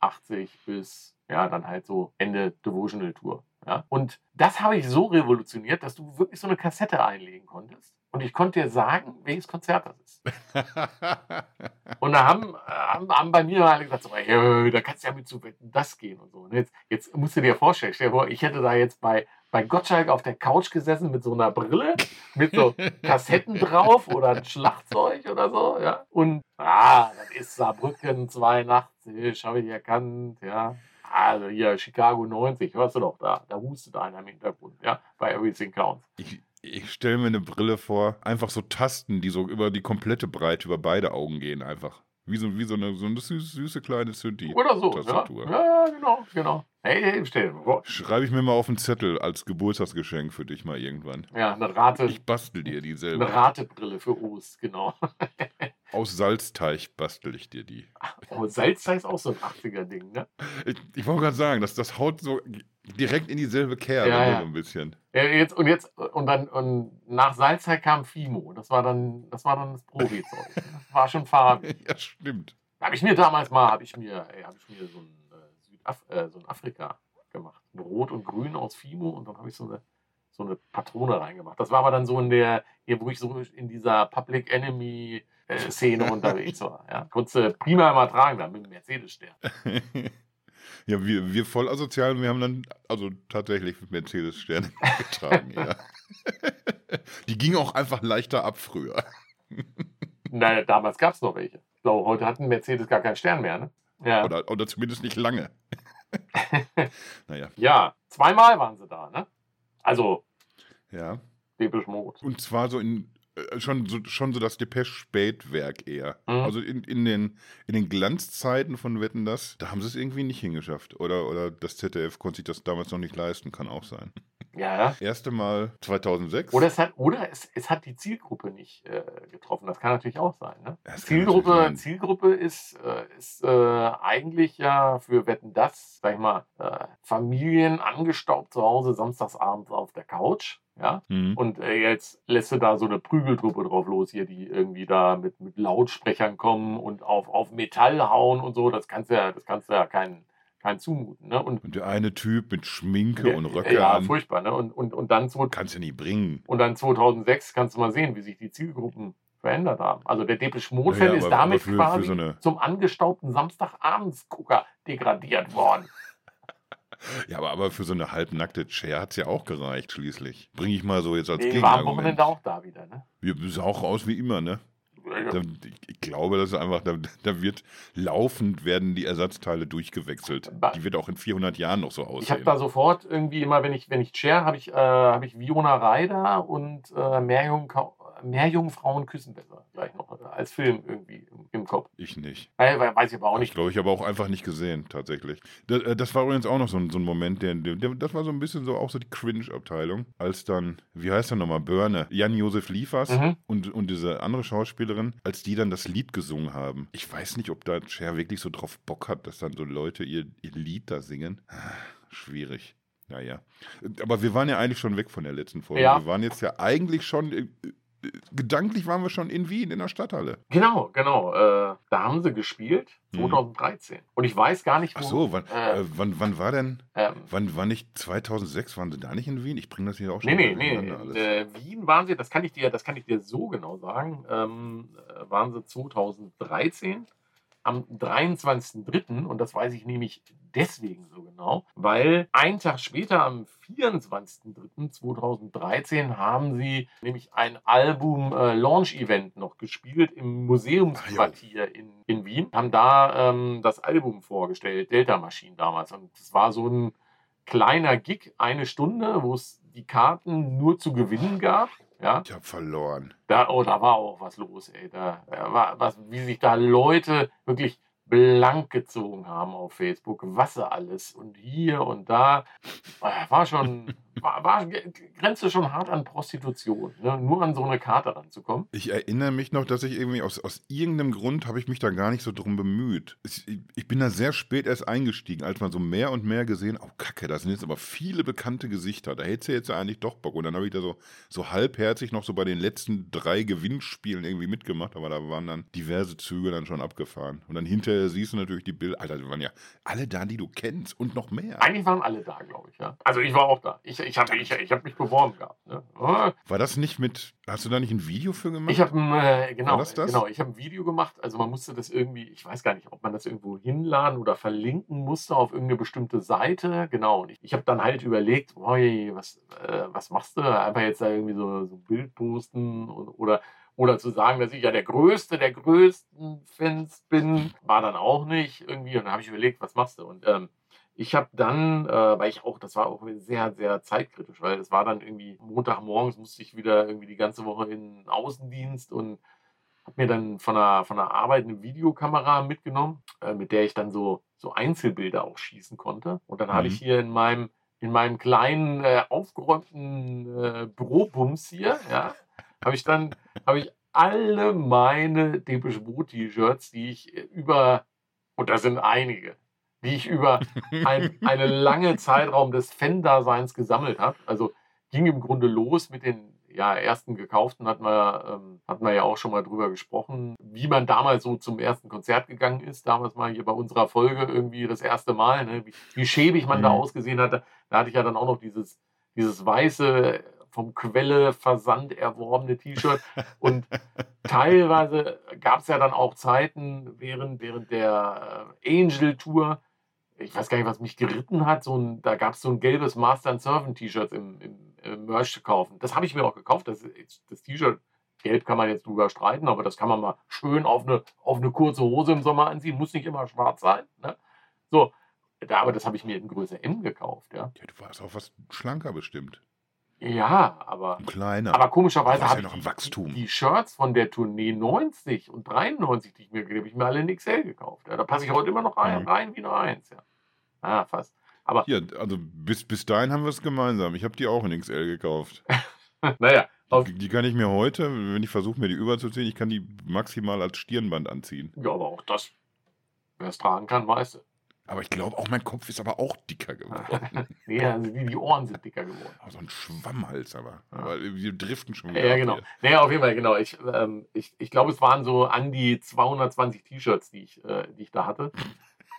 Speaker 1: 80 bis ja dann halt so Ende Devotional Tour. Ja. Und das habe ich so revolutioniert, dass du wirklich so eine Kassette einlegen konntest. Und ich konnte dir sagen, welches Konzert das ist. Und da haben, haben, haben bei mir alle gesagt, so, ey, da kannst du ja mit zu Wetten, das gehen und so. Und jetzt, jetzt musst du dir vorstellen, ich hätte da jetzt bei, bei Gottschalk auf der Couch gesessen mit so einer Brille, mit so Kassetten drauf oder ein Schlagzeug oder so, ja. Und, ah, das ist Saarbrücken 82, habe ich erkannt, ja. Also hier Chicago 90, hörst du doch da, da hustet einer im Hintergrund, ja, bei Everything Counts.
Speaker 2: Ich, ich stelle mir eine Brille vor, einfach so Tasten, die so über die komplette Breite, über beide Augen gehen, einfach. Wie so, wie so eine, so eine süße, süße kleine Synthi.
Speaker 1: Oder so, ja.
Speaker 2: Tastatur.
Speaker 1: Ja, genau, genau. Hey, hey, stell dir mal vor.
Speaker 2: Schreibe ich mir mal auf einen Zettel als Geburtstagsgeschenk für dich mal irgendwann.
Speaker 1: Ja, eine Rate,
Speaker 2: Ich bastel dir die
Speaker 1: eine
Speaker 2: selber.
Speaker 1: Ratebrille für Ost, genau.
Speaker 2: Aus Salzteig bastel ich dir die.
Speaker 1: Oh, Salzteig ist auch so ein 80er-Ding, ne?
Speaker 2: Ich, ich wollte gerade sagen, das, das haut so direkt in dieselbe Kerbe,
Speaker 1: Ja, ja.
Speaker 2: so ein bisschen.
Speaker 1: Ja, jetzt, und jetzt, und dann, und nach Salzteig kam Fimo. Das war dann, das war dann das Profi-Zeug. Das war schon Fabi.
Speaker 2: ja, stimmt.
Speaker 1: Habe ich mir damals mal, habe ich mir, habe ich mir so ein, äh, Südaf äh, so ein Afrika gemacht. Ein Rot und Grün aus Fimo und dann habe ich so eine, so eine Patrone reingemacht. Das war aber dann so in der, hier, wo ich so in dieser Public Enemy äh, Szene unterwegs war. Ja. Konntest du prima mal tragen, dann mit dem Mercedes-Stern.
Speaker 2: ja, wir, wir voll asozial, wir haben dann also tatsächlich Mercedes-Sterne getragen, ja. Die ging auch einfach leichter ab früher.
Speaker 1: Nein, damals gab es noch welche. Ich glaube, heute hat ein Mercedes gar keinen Stern mehr, ne? Ja.
Speaker 2: Oder, oder zumindest nicht lange. naja,
Speaker 1: ja, zweimal waren sie da, ne? Also,
Speaker 2: ja.
Speaker 1: Mode.
Speaker 2: Und zwar so in schon so, schon so das Depeche-Spätwerk eher.
Speaker 1: Mhm.
Speaker 2: Also in, in, den, in den Glanzzeiten von Wetten das, da haben sie es irgendwie nicht hingeschafft. Oder, oder das ZDF konnte sich das damals noch nicht leisten, kann auch sein.
Speaker 1: Ja.
Speaker 2: Erste Mal 2006.
Speaker 1: Oder es hat, oder es, es hat die Zielgruppe nicht äh, getroffen. Das kann natürlich auch sein. Ne? Zielgruppe,
Speaker 2: sein.
Speaker 1: Zielgruppe ist, äh, ist äh, eigentlich ja für Wetten das, sag ich mal, äh, Familien angestaubt zu Hause samstagsabends auf der Couch. Ja?
Speaker 2: Mhm.
Speaker 1: Und äh, jetzt lässt du da so eine Prügeltruppe drauf los, hier, die irgendwie da mit, mit Lautsprechern kommen und auf, auf Metall hauen und so. Das kannst du ja, das kannst du ja keinen kein zumuten. Ne? Und
Speaker 2: Und der eine Typ mit Schminke und Röcke
Speaker 1: ja,
Speaker 2: an,
Speaker 1: furchtbar. Ne? Und, und, und dann
Speaker 2: kannst du nicht bringen.
Speaker 1: und dann 2006 kannst du mal sehen, wie sich die Zielgruppen verändert haben. Also der Depeche Mode-Fan
Speaker 2: Ja, ja,
Speaker 1: ist damit
Speaker 2: für- für
Speaker 1: quasi
Speaker 2: so eine-
Speaker 1: zum angestaubten Samstagabendsgucker degradiert worden.
Speaker 2: Ja, aber, aber für so eine halbnackte Chair hat es ja auch gereicht, schließlich. Bringe ich mal so jetzt als
Speaker 1: Die war am
Speaker 2: Gegenargument.
Speaker 1: Wochenende auch da wieder. Ne?
Speaker 2: Wir sah auch aus wie immer, ne? Da, ich, glaube, das ist einfach, da, da wird laufend werden die Ersatzteile durchgewechselt. Die wird auch in 400 Jahren noch so
Speaker 1: Ich habe
Speaker 2: aussehen.
Speaker 1: da sofort irgendwie immer, wenn ich, wenn ich chair, habe ich, äh, habe ich Viona Ryder und äh, Meerjung, Meerjungfrauen küssen besser gleich noch äh, als Film irgendwie im, im Kopf.
Speaker 2: ich nicht.
Speaker 1: Äh, weiß ich aber auch
Speaker 2: Ich
Speaker 1: nicht.
Speaker 2: glaube, ich habe auch einfach nicht gesehen, tatsächlich. Das, äh, das war übrigens auch noch so ein, so ein Moment, der, der, das war so ein bisschen so auch so die Cringe-Abteilung, als dann, wie heißt er nochmal, Börne, Jan-Josef Liefers
Speaker 1: Mhm.
Speaker 2: und, und diese andere Schauspielerin, als die dann das Lied gesungen haben. Ich weiß nicht, ob da Cher wirklich so drauf Bock hat, dass dann so Leute ihr, ihr Lied da singen. Ah, Schwierig. Naja. Aber wir waren ja eigentlich schon weg von der letzten Folge.
Speaker 1: Ja.
Speaker 2: Wir waren jetzt ja eigentlich schon, äh, äh, gedanklich waren wir schon in Wien, in der Stadthalle.
Speaker 1: Genau, genau. Äh, da haben sie gespielt,
Speaker 2: Mhm.
Speaker 1: 2013. Und ich weiß gar nicht, wo.
Speaker 2: Ach so, wann,
Speaker 1: Äh,
Speaker 2: äh, wann, wann war denn,
Speaker 1: ähm,
Speaker 2: wann war nicht 2006, waren sie da nicht in Wien? Ich bringe das hier auch schon
Speaker 1: Nee, nee, nee.
Speaker 2: alles.
Speaker 1: äh, Wien waren sie, das kann ich dir, das kann ich dir so genau sagen, ähm, äh, waren sie 2013 am 23.03. und das weiß ich nämlich deswegen so genau, weil einen Tag später, am 24.03.2013, haben sie nämlich ein Album-Launch-Event noch gespielt im Museumsquartier in, in Wien, haben da ähm, das Album vorgestellt, Delta Machine damals und es war so ein kleiner Gig, eine Stunde, wo es die Karten nur zu gewinnen gab. Ja,
Speaker 2: Ich habe verloren.
Speaker 1: da, oh, da war auch was los, ey. Da, da war was, wie sich da Leute wirklich blank gezogen haben auf Facebook, was sie alles und hier und da. Äh, war schon, war, war, grenzte schon hart an Prostitution, ne? nur an so eine Karte ranzukommen.
Speaker 2: Ich erinnere mich noch, dass ich irgendwie aus, aus irgendeinem Grund habe ich mich da gar nicht so drum bemüht. Ich, ich bin da sehr spät erst eingestiegen, als man so mehr und mehr gesehen, oh Kacke, da sind jetzt aber viele bekannte Gesichter. Da hätte sie jetzt eigentlich doch Bock. Und dann habe ich da so, so halbherzig noch so bei den letzten drei Gewinnspielen irgendwie mitgemacht, aber da waren dann diverse Züge dann schon abgefahren. Und dann hinterher siehst du natürlich die Bilder. Alter, die waren ja alle da, die du kennst und noch mehr.
Speaker 1: Eigentlich waren alle da, glaube ich, ja. Also ich war auch da. Ich, ich habe ich, ich hab mich beworben gehabt. Ne?
Speaker 2: War das nicht mit, hast du da nicht ein Video für gemacht?
Speaker 1: Ich habe äh, genau, das das? genau, ich habe ein Video gemacht. Also man musste das irgendwie, ich weiß gar nicht, ob man das irgendwo hinladen oder verlinken musste auf irgendeine bestimmte Seite. Genau. Und ich, ich habe dann halt überlegt, oi, was, äh, was machst du? Einfach jetzt da irgendwie so, so ein Bild posten und, oder oder zu sagen, dass ich ja der Größte der größten Fans bin, war dann auch nicht irgendwie. Und dann habe ich überlegt, was machst du? Und ähm, ich habe dann, äh, weil ich auch, das war auch sehr, sehr zeitkritisch, weil es war dann irgendwie Montagmorgens musste ich wieder irgendwie die ganze Woche in Außendienst und habe mir dann von der, von der Arbeit eine Videokamera mitgenommen, äh, mit der ich dann so, so Einzelbilder auch schießen konnte. Und dann mhm. habe ich hier in meinem, in meinem kleinen, äh, aufgeräumten äh, Bürobums hier, ja, habe ich dann, habe ich alle meine Depeche Mode T-Shirts, die ich über, und da sind einige, die ich über ein, eine lange Zeitraum des Fan-Daseins gesammelt habe. Also ging im Grunde los mit den ja, ersten gekauften, hatten wir, ähm, hatten wir ja auch schon mal drüber gesprochen, wie man damals so zum ersten Konzert gegangen ist. Damals mal hier bei unserer Folge irgendwie das erste Mal, ne? wie, wie schäbig man mhm. da ausgesehen hatte. Da hatte ich ja dann auch noch dieses, dieses weiße vom Quelle Versand erworbene T-Shirt. Und teilweise gab es ja dann auch Zeiten während, während der äh, Angel Tour, ich weiß gar nicht, was mich geritten hat, so ein, da gab es so ein gelbes Master and Servant T-Shirt im, im, im, Merch zu kaufen. Das habe ich mir auch gekauft. Das, das T-Shirt, gelb kann man jetzt drüber streiten, aber das kann man mal schön auf eine, auf eine kurze Hose im Sommer anziehen. Muss nicht immer schwarz sein. Ne? So, da, aber das habe ich mir in Größe M gekauft. Ja.
Speaker 2: ja, du warst auch was schlanker bestimmt.
Speaker 1: Ja, aber,
Speaker 2: Kleiner.
Speaker 1: aber komischerweise
Speaker 2: ja
Speaker 1: habe
Speaker 2: noch
Speaker 1: ich
Speaker 2: Wachstum.
Speaker 1: die Shirts von der Tournee 90 und 93, die ich mir gegeben habe, ich mir alle in XL gekauft. Ja, da passe ich heute immer noch rein,
Speaker 2: Mhm.
Speaker 1: rein wie nur eins. Ja. Ah, fast. Aber
Speaker 2: Hier, also bis, bis dahin haben wir es gemeinsam. Ich habe die auch in XL gekauft.
Speaker 1: naja,
Speaker 2: Die, die kann ich mir heute, wenn ich versuche, mir die überzuziehen, ich kann die maximal als Stirnband anziehen.
Speaker 1: ja, aber auch das, wer es tragen kann, weiß es.
Speaker 2: Aber ich glaube, auch mein Kopf ist aber auch dicker geworden.
Speaker 1: nee, also die, die Ohren sind dicker geworden.
Speaker 2: Oh, so ein Schwammhals aber. Aber wir driften schon
Speaker 1: Ja,
Speaker 2: wieder. ab
Speaker 1: genau.
Speaker 2: hier.
Speaker 1: Naja, auf jeden Fall, genau. Ich, ähm, ich, ich glaube, es waren so an die 220 T-Shirts, die, ich, äh, die ich da hatte.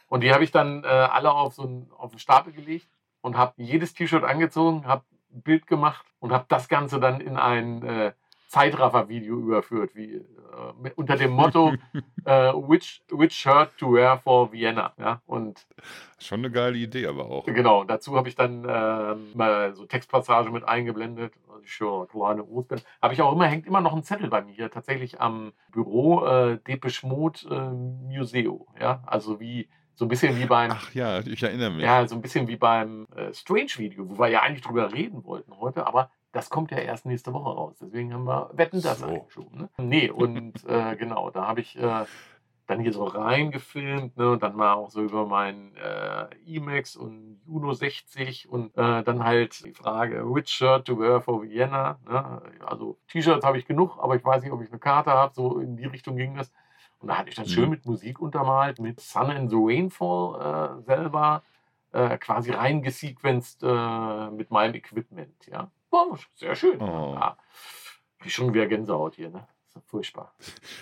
Speaker 1: Und die habe ich dann äh, alle auf so einen, auf einen Stapel gelegt und habe jedes T-Shirt angezogen, habe ein Bild gemacht und habe das Ganze dann in ein äh, Zeitraffer-Video überführt, wie, äh, unter dem Motto äh, which, which Shirt to wear for Vienna. Ja? Und
Speaker 2: Schon eine geile Idee, aber auch.
Speaker 1: Genau, dazu habe ich dann ähm, mal so Textpassage mit eingeblendet. Sure, kleine Ostern. Habe ich auch immer, hängt immer noch ein Zettel bei mir hier, tatsächlich am Büro äh, Depeche Mode äh, Museo. Ja, also wie, so ein bisschen wie beim,
Speaker 2: Ach ja, ich erinnere mich.
Speaker 1: ja, so ein bisschen wie beim äh, Strange-Video, wo wir ja eigentlich drüber reden wollten heute, aber das kommt ja erst nächste Woche raus. Deswegen haben wir Wetten das
Speaker 2: So.
Speaker 1: eingeschoben. Ne? Nee, und äh, genau, da habe ich äh, dann hier so reingefilmt ne, und dann mal auch so über meinen äh, Emacs und Juno 60 und äh, dann halt die Frage, which shirt to wear for Vienna? Ne? Also T-Shirts habe ich genug, aber ich weiß nicht, ob ich eine Karte habe. So in die Richtung ging das. Und da hatte ich das
Speaker 2: Mhm.
Speaker 1: schön mit Musik untermalt, mit Sun and the Rainfall äh, selber äh, quasi reingesequenzt äh, mit meinem Equipment. Ja, War sehr schön.
Speaker 2: Oh.
Speaker 1: Ja. Ich schon wieder Gänsehaut hier, ne? Furchtbar.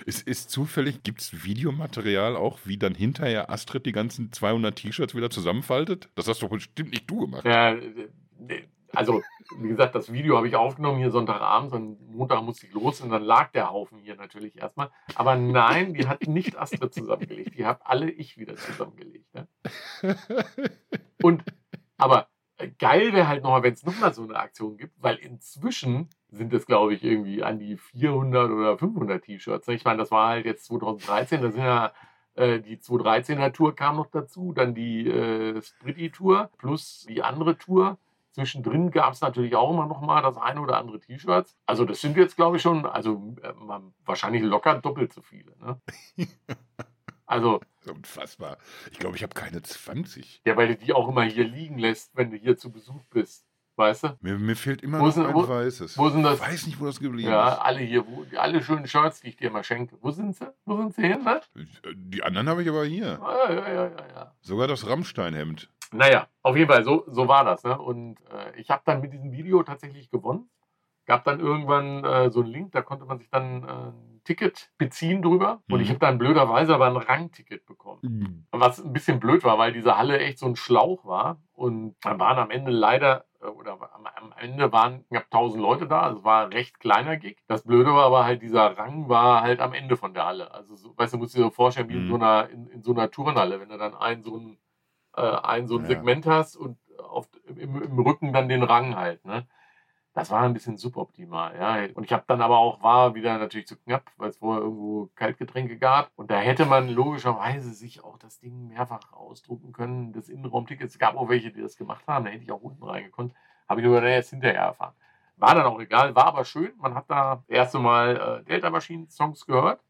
Speaker 2: Ist, ist zufällig, gibt es Videomaterial auch, wie dann hinterher Astrid die ganzen 200 T-Shirts wieder zusammenfaltet? Das hast doch bestimmt nicht du gemacht.
Speaker 1: Ja, äh, also, wie gesagt, das Video habe ich aufgenommen hier Sonntagabend und Montag musste ich los und dann lag der Haufen hier natürlich erstmal. Aber nein, die hat nicht Astrid zusammengelegt. Die habe alle ich wieder zusammengelegt. Ne? Und, aber äh, geil wäre halt nochmal, wenn es nochmal so eine Aktion gibt, weil inzwischen sind es, glaube ich, irgendwie an die 400 oder 500 T-Shirts. Ich meine, das war halt jetzt 2013, da sind ja äh, die 2013er Tour kam noch dazu, dann die äh, Spritty-Tour plus die andere Tour. Zwischendrin gab es natürlich auch immer noch mal das eine oder andere T-Shirts. Also das sind jetzt, glaube ich, schon, also äh, wahrscheinlich locker doppelt so viele. Ne? Also,
Speaker 2: Unfassbar. Ich glaube, ich habe keine 20.
Speaker 1: ja, weil du die auch immer hier liegen lässt, wenn du hier zu Besuch bist. Weißt du?
Speaker 2: Mir, mir fehlt immer
Speaker 1: Wo
Speaker 2: noch ein
Speaker 1: wo-
Speaker 2: weißes.
Speaker 1: wo sind das?
Speaker 2: Ich weiß nicht, wo das geblieben
Speaker 1: Ja,
Speaker 2: ist.
Speaker 1: alle hier, wo, alle schönen Shirts, die ich dir mal schenke. Wo sind sie? Wo sind sie hin, ne?
Speaker 2: Die anderen habe ich aber hier.
Speaker 1: Ja, ja, ja, ja, ja.
Speaker 2: Sogar das Rammstein-Hemd.
Speaker 1: Naja, auf jeden Fall, so, so war das. Ne? Und äh, ich habe dann mit diesem Video tatsächlich gewonnen. Gab dann irgendwann äh, so einen Link, da konnte man sich dann äh, Ticket beziehen drüber. Und
Speaker 2: Mhm.
Speaker 1: ich habe dann blöderweise aber ein Rangticket bekommen. Was ein bisschen blöd war, weil diese Halle echt so ein Schlauch war. Und dann waren am Ende leider, äh, oder am, Ende waren knapp 1000 Leute da. Also es war ein recht kleiner Gig. Das Blöde war aber halt, dieser Rang war halt am Ende von der Halle. Also, so, weißt du, musst du dir so vorstellen, wie in,
Speaker 2: Mhm.
Speaker 1: so einer, in, in so einer Turnhalle, wenn du dann einen so ein, äh, ein, so ein
Speaker 2: Ja.
Speaker 1: Segment hast und auf, im, im Rücken dann den Rang halt. Ne? Das war ein bisschen suboptimal, ja. Und ich habe dann aber auch, war wieder natürlich zu knapp, weil es vorher irgendwo Kaltgetränke gab. Und da hätte man logischerweise sich auch das Ding mehrfach ausdrucken können, das Innenraumticket. Es gab auch welche, die das gemacht haben, da hätte ich auch unten reingekonnt. Habe ich nur erst hinterher erfahren. War dann auch egal, war aber schön. Man hat da das erste Mal äh, Delta Machine Songs gehört.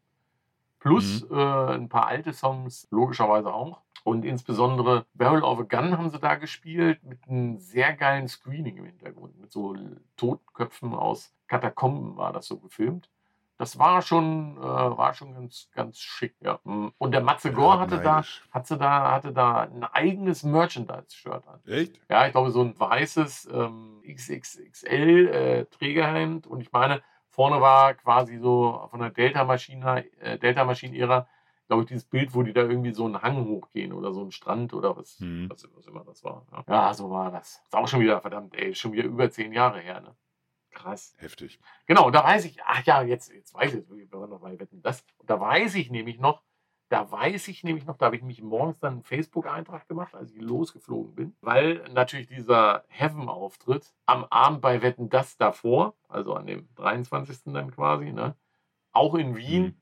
Speaker 1: Plus äh, ein paar alte Songs, logischerweise auch. Und insbesondere Barrel of a Gun haben sie da gespielt mit einem sehr geilen Screening im Hintergrund. Mit so Totenköpfen aus Katakomben war das so gefilmt. Das war schon, äh, war schon ganz, ganz schick, ja. Und der Matze Gore hatte da, hatte da, hatte da ein eigenes Merchandise-Shirt an.
Speaker 2: Echt?
Speaker 1: Ja, ich glaube, so ein weißes ähm, XXXL äh. Und ich meine, vorne war quasi so von der Delta-Maschine, äh, Delta-Maschinen-Ära, glaube ich, dieses Bild, wo die da irgendwie so einen Hang hochgehen oder so einen Strand oder was,
Speaker 2: Mhm.
Speaker 1: was, was immer das war. Ja. ja, so war das. Ist auch schon wieder, verdammt, ey, schon wieder über zehn Jahre her, ne? Krass.
Speaker 2: Heftig.
Speaker 1: Genau, und da weiß ich, ach ja, jetzt, jetzt weiß ich, wir waren noch bei Wetten, das. Und da weiß ich nämlich noch, da weiß ich nämlich noch, da habe ich mich morgens dann einen Facebook-Eintrag gemacht, als ich losgeflogen bin, weil natürlich dieser Heaven-Auftritt am Abend bei Wetten das davor, also an dem 23. dann quasi, ne, auch in Wien,
Speaker 2: Mhm.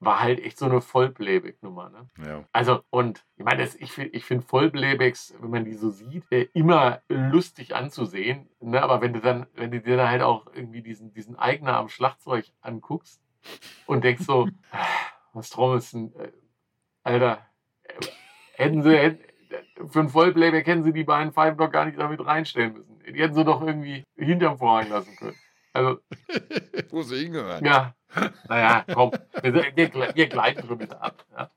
Speaker 1: war halt echt so eine Vollplayback-Nummer, ne?
Speaker 2: Ja.
Speaker 1: Also, und ich meine, das- ich, find- ich finde Vollplaybacks, wenn man die so sieht, äh, immer lustig anzusehen. Ne? Aber wenn du dann, wenn du dir dann halt auch irgendwie diesen, diesen Eigner am Schlagzeug anguckst und denkst so, ah, was trommelst denn, Alter, hätten sie, hätten, für ein Vollplayback hätten sie die beiden Pfeifen doch gar nicht damit reinstellen müssen. Die hätten sie doch irgendwie hinterm Vorhang lassen können. Also,
Speaker 2: Wo sie hingehören.
Speaker 1: ja, naja, komm, wir, wir, wir gleiten schon wieder ab. Ja.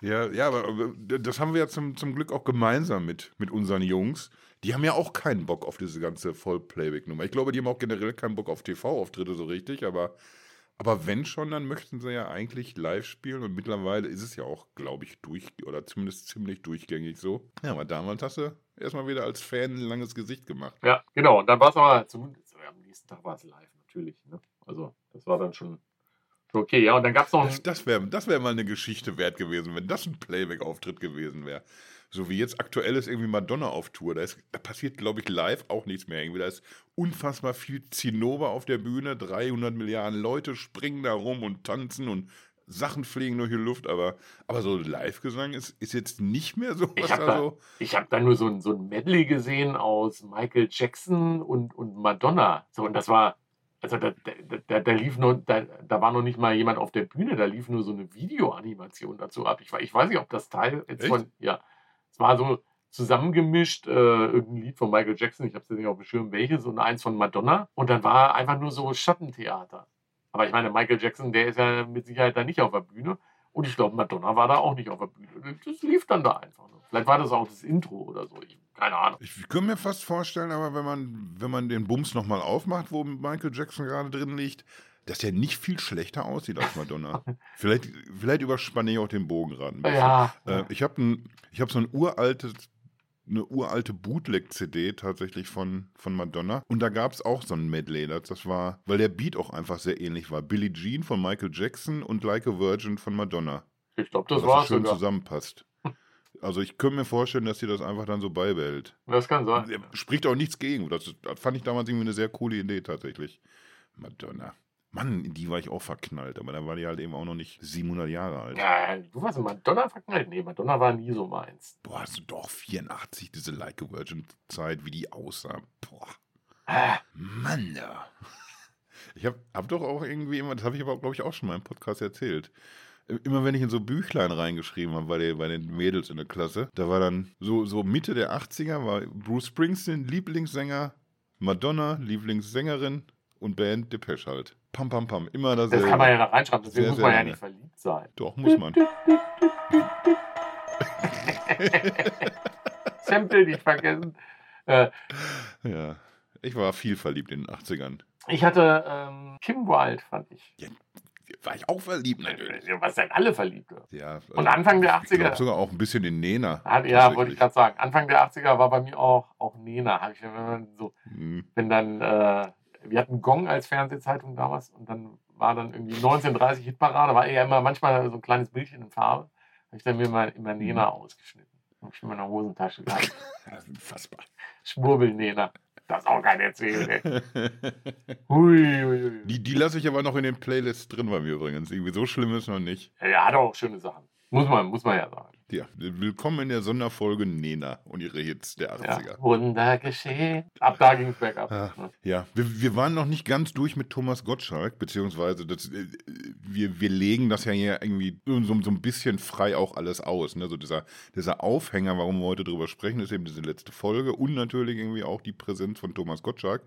Speaker 2: Ja, ja, aber äh, das haben wir ja zum, zum Glück auch gemeinsam mit, mit unseren Jungs. Die haben ja auch keinen Bock auf diese ganze Voll-Playback-Nummer. Ich glaube, die haben auch generell keinen Bock auf TV-Auftritte so richtig, aber, aber wenn schon, dann möchten sie ja eigentlich live spielen und mittlerweile ist es ja auch, glaube ich, durch oder zumindest ziemlich durchgängig so. Ja, aber damals hast du erstmal wieder als Fan ein langes Gesicht gemacht.
Speaker 1: Ja, genau. Und dann war es aber zumindest, am nächsten Tag war es live, natürlich. Ne? Also, das war dann schon, okay. Ja, und dann gab es noch
Speaker 2: Das, das wäre das wär mal eine Geschichte wert gewesen, wenn das ein Playback-Auftritt gewesen wäre. So wie jetzt aktuell ist irgendwie Madonna auf Tour. Da, ist, da passiert, glaube ich, live auch nichts mehr. Irgendwie. Da ist unfassbar viel Zinnober auf der Bühne. 300 Milliarden Leute springen da rum und tanzen und Sachen fliegen durch die Luft. Aber, aber so Live-Gesang ist, ist jetzt nicht mehr so.
Speaker 1: Ich
Speaker 2: Was
Speaker 1: hab
Speaker 2: da so
Speaker 1: ich habe da nur so ein, so ein Medley gesehen aus Michael Jackson und, und Madonna. So, und das war, also da, da, da, da lief nur, da, da war noch nicht mal jemand auf der Bühne, da lief nur so eine Videoanimation dazu ab. Ich, ich weiß nicht, ob das Teil jetzt
Speaker 2: Echt?
Speaker 1: von, ja, es war so zusammengemischt, äh, irgendein Lied von Michael Jackson, ich habe es jetzt nicht auf dem Schirm welches, und eins von Madonna. Und dann war einfach nur so Schattentheater. Aber ich meine, Michael Jackson, der ist ja mit Sicherheit da nicht auf der Bühne. Und ich glaube, Madonna war da auch nicht auf der Bühne. Das lief dann da einfach nur. Vielleicht war das auch das Intro oder so. Ich, keine Ahnung.
Speaker 2: Ich könnte mir fast vorstellen, aber wenn man, wenn man den Bums nochmal aufmacht, wo Michael Jackson gerade drin liegt, dass der nicht viel schlechter aussieht als Madonna. vielleicht, vielleicht überspanne ich auch den Bogen gerade ein bisschen.
Speaker 1: Ja,
Speaker 2: Äh, ich habe ein, ich hab so ein uraltes, eine uralte Bootleg-CD tatsächlich von, von Madonna. Und da gab es auch so ein Medley. Das, das war, weil der Beat auch einfach sehr ähnlich war. Billie Jean von Michael Jackson und Like a Virgin von Madonna.
Speaker 1: ich glaube, das
Speaker 2: Was
Speaker 1: war
Speaker 2: schön
Speaker 1: sogar.
Speaker 2: zusammenpasst. Also ich könnte mir vorstellen, dass sie das einfach dann so beibehält.
Speaker 1: Das kann sein.
Speaker 2: Spricht auch nichts gegen. Das, das fand ich damals irgendwie eine sehr coole Idee tatsächlich. Madonna. Mann, in die war ich auch verknallt, aber da war die halt eben auch noch nicht 700 Jahre alt.
Speaker 1: Ja, du warst in Madonna verknallt? Nee, Madonna war nie so meins.
Speaker 2: Boah, also doch 84, diese Like a Virgin Zeit, wie die aussah. Boah,
Speaker 1: Ah,
Speaker 2: Mann, da. Ich habe hab doch auch irgendwie immer, das habe ich aber, glaube ich, auch schon mal im Podcast erzählt. immer wenn ich in so Büchlein reingeschrieben habe bei, den, bei den Mädels in der Klasse, da war dann so, so Mitte der 80er war Bruce Springsteen Lieblingssänger, Madonna Lieblingssängerin und Band Depeche halt. Pam, pam, pam. Immer dasselbe.
Speaker 1: Das kann man ja da reinschreiben, deswegen
Speaker 2: Sehr,
Speaker 1: muss
Speaker 2: sehr
Speaker 1: man ja nicht verliebt sein.
Speaker 2: Doch, muss man.
Speaker 1: Sample nicht vergessen. Äh,
Speaker 2: Ja. Ich war viel verliebt in den 80ern.
Speaker 1: ich hatte ähm, Kim Wilde, fand ich.
Speaker 2: War ich auch verliebt, natürlich.
Speaker 1: Was sind alle Verliebte?
Speaker 2: Ja, also
Speaker 1: Und Anfang der
Speaker 2: Ich glaube
Speaker 1: 80er.
Speaker 2: sogar auch ein bisschen in Nena.
Speaker 1: Hat, ja, wollte ich gerade sagen. Anfang der 80er war bei mir auch, auch Nena. Ich, wenn, man so,
Speaker 2: Hm.
Speaker 1: wenn dann, äh, wir hatten Gong als Fernsehzeitung damals und dann war dann irgendwie 1930 Hitparade, war eher immer manchmal so ein kleines Bildchen in Farbe. Habe ich dann mir mal immer Nena ausgeschnitten. Hab ich in meiner Hosentasche gehabt.
Speaker 2: Das ist unfassbar.
Speaker 1: Schwurbel-Nena. Das ist auch kein Erzählen. Hui, hui, hui.
Speaker 2: Die, die lasse ich aber noch in den Playlists drin bei mir übrigens. Irgendwie so schlimm ist noch nicht.
Speaker 1: Ja, hat auch schöne Sachen. Muss man, muss man ja sagen.
Speaker 2: Ja, willkommen in der Sonderfolge Nena und ihre Hits der
Speaker 1: Ja.
Speaker 2: 80er.
Speaker 1: Wunder geschehen. Ab da ging es bergab.
Speaker 2: Ah. Ja, wir, wir waren noch nicht ganz durch mit Thomas Gottschalk, beziehungsweise das, äh, wir, wir legen das ja hier irgendwie so, so ein bisschen frei auch alles aus. Ne? So dieser, dieser Aufhänger, warum wir heute drüber sprechen, ist eben diese letzte Folge und natürlich irgendwie auch die Präsenz von Thomas Gottschalk.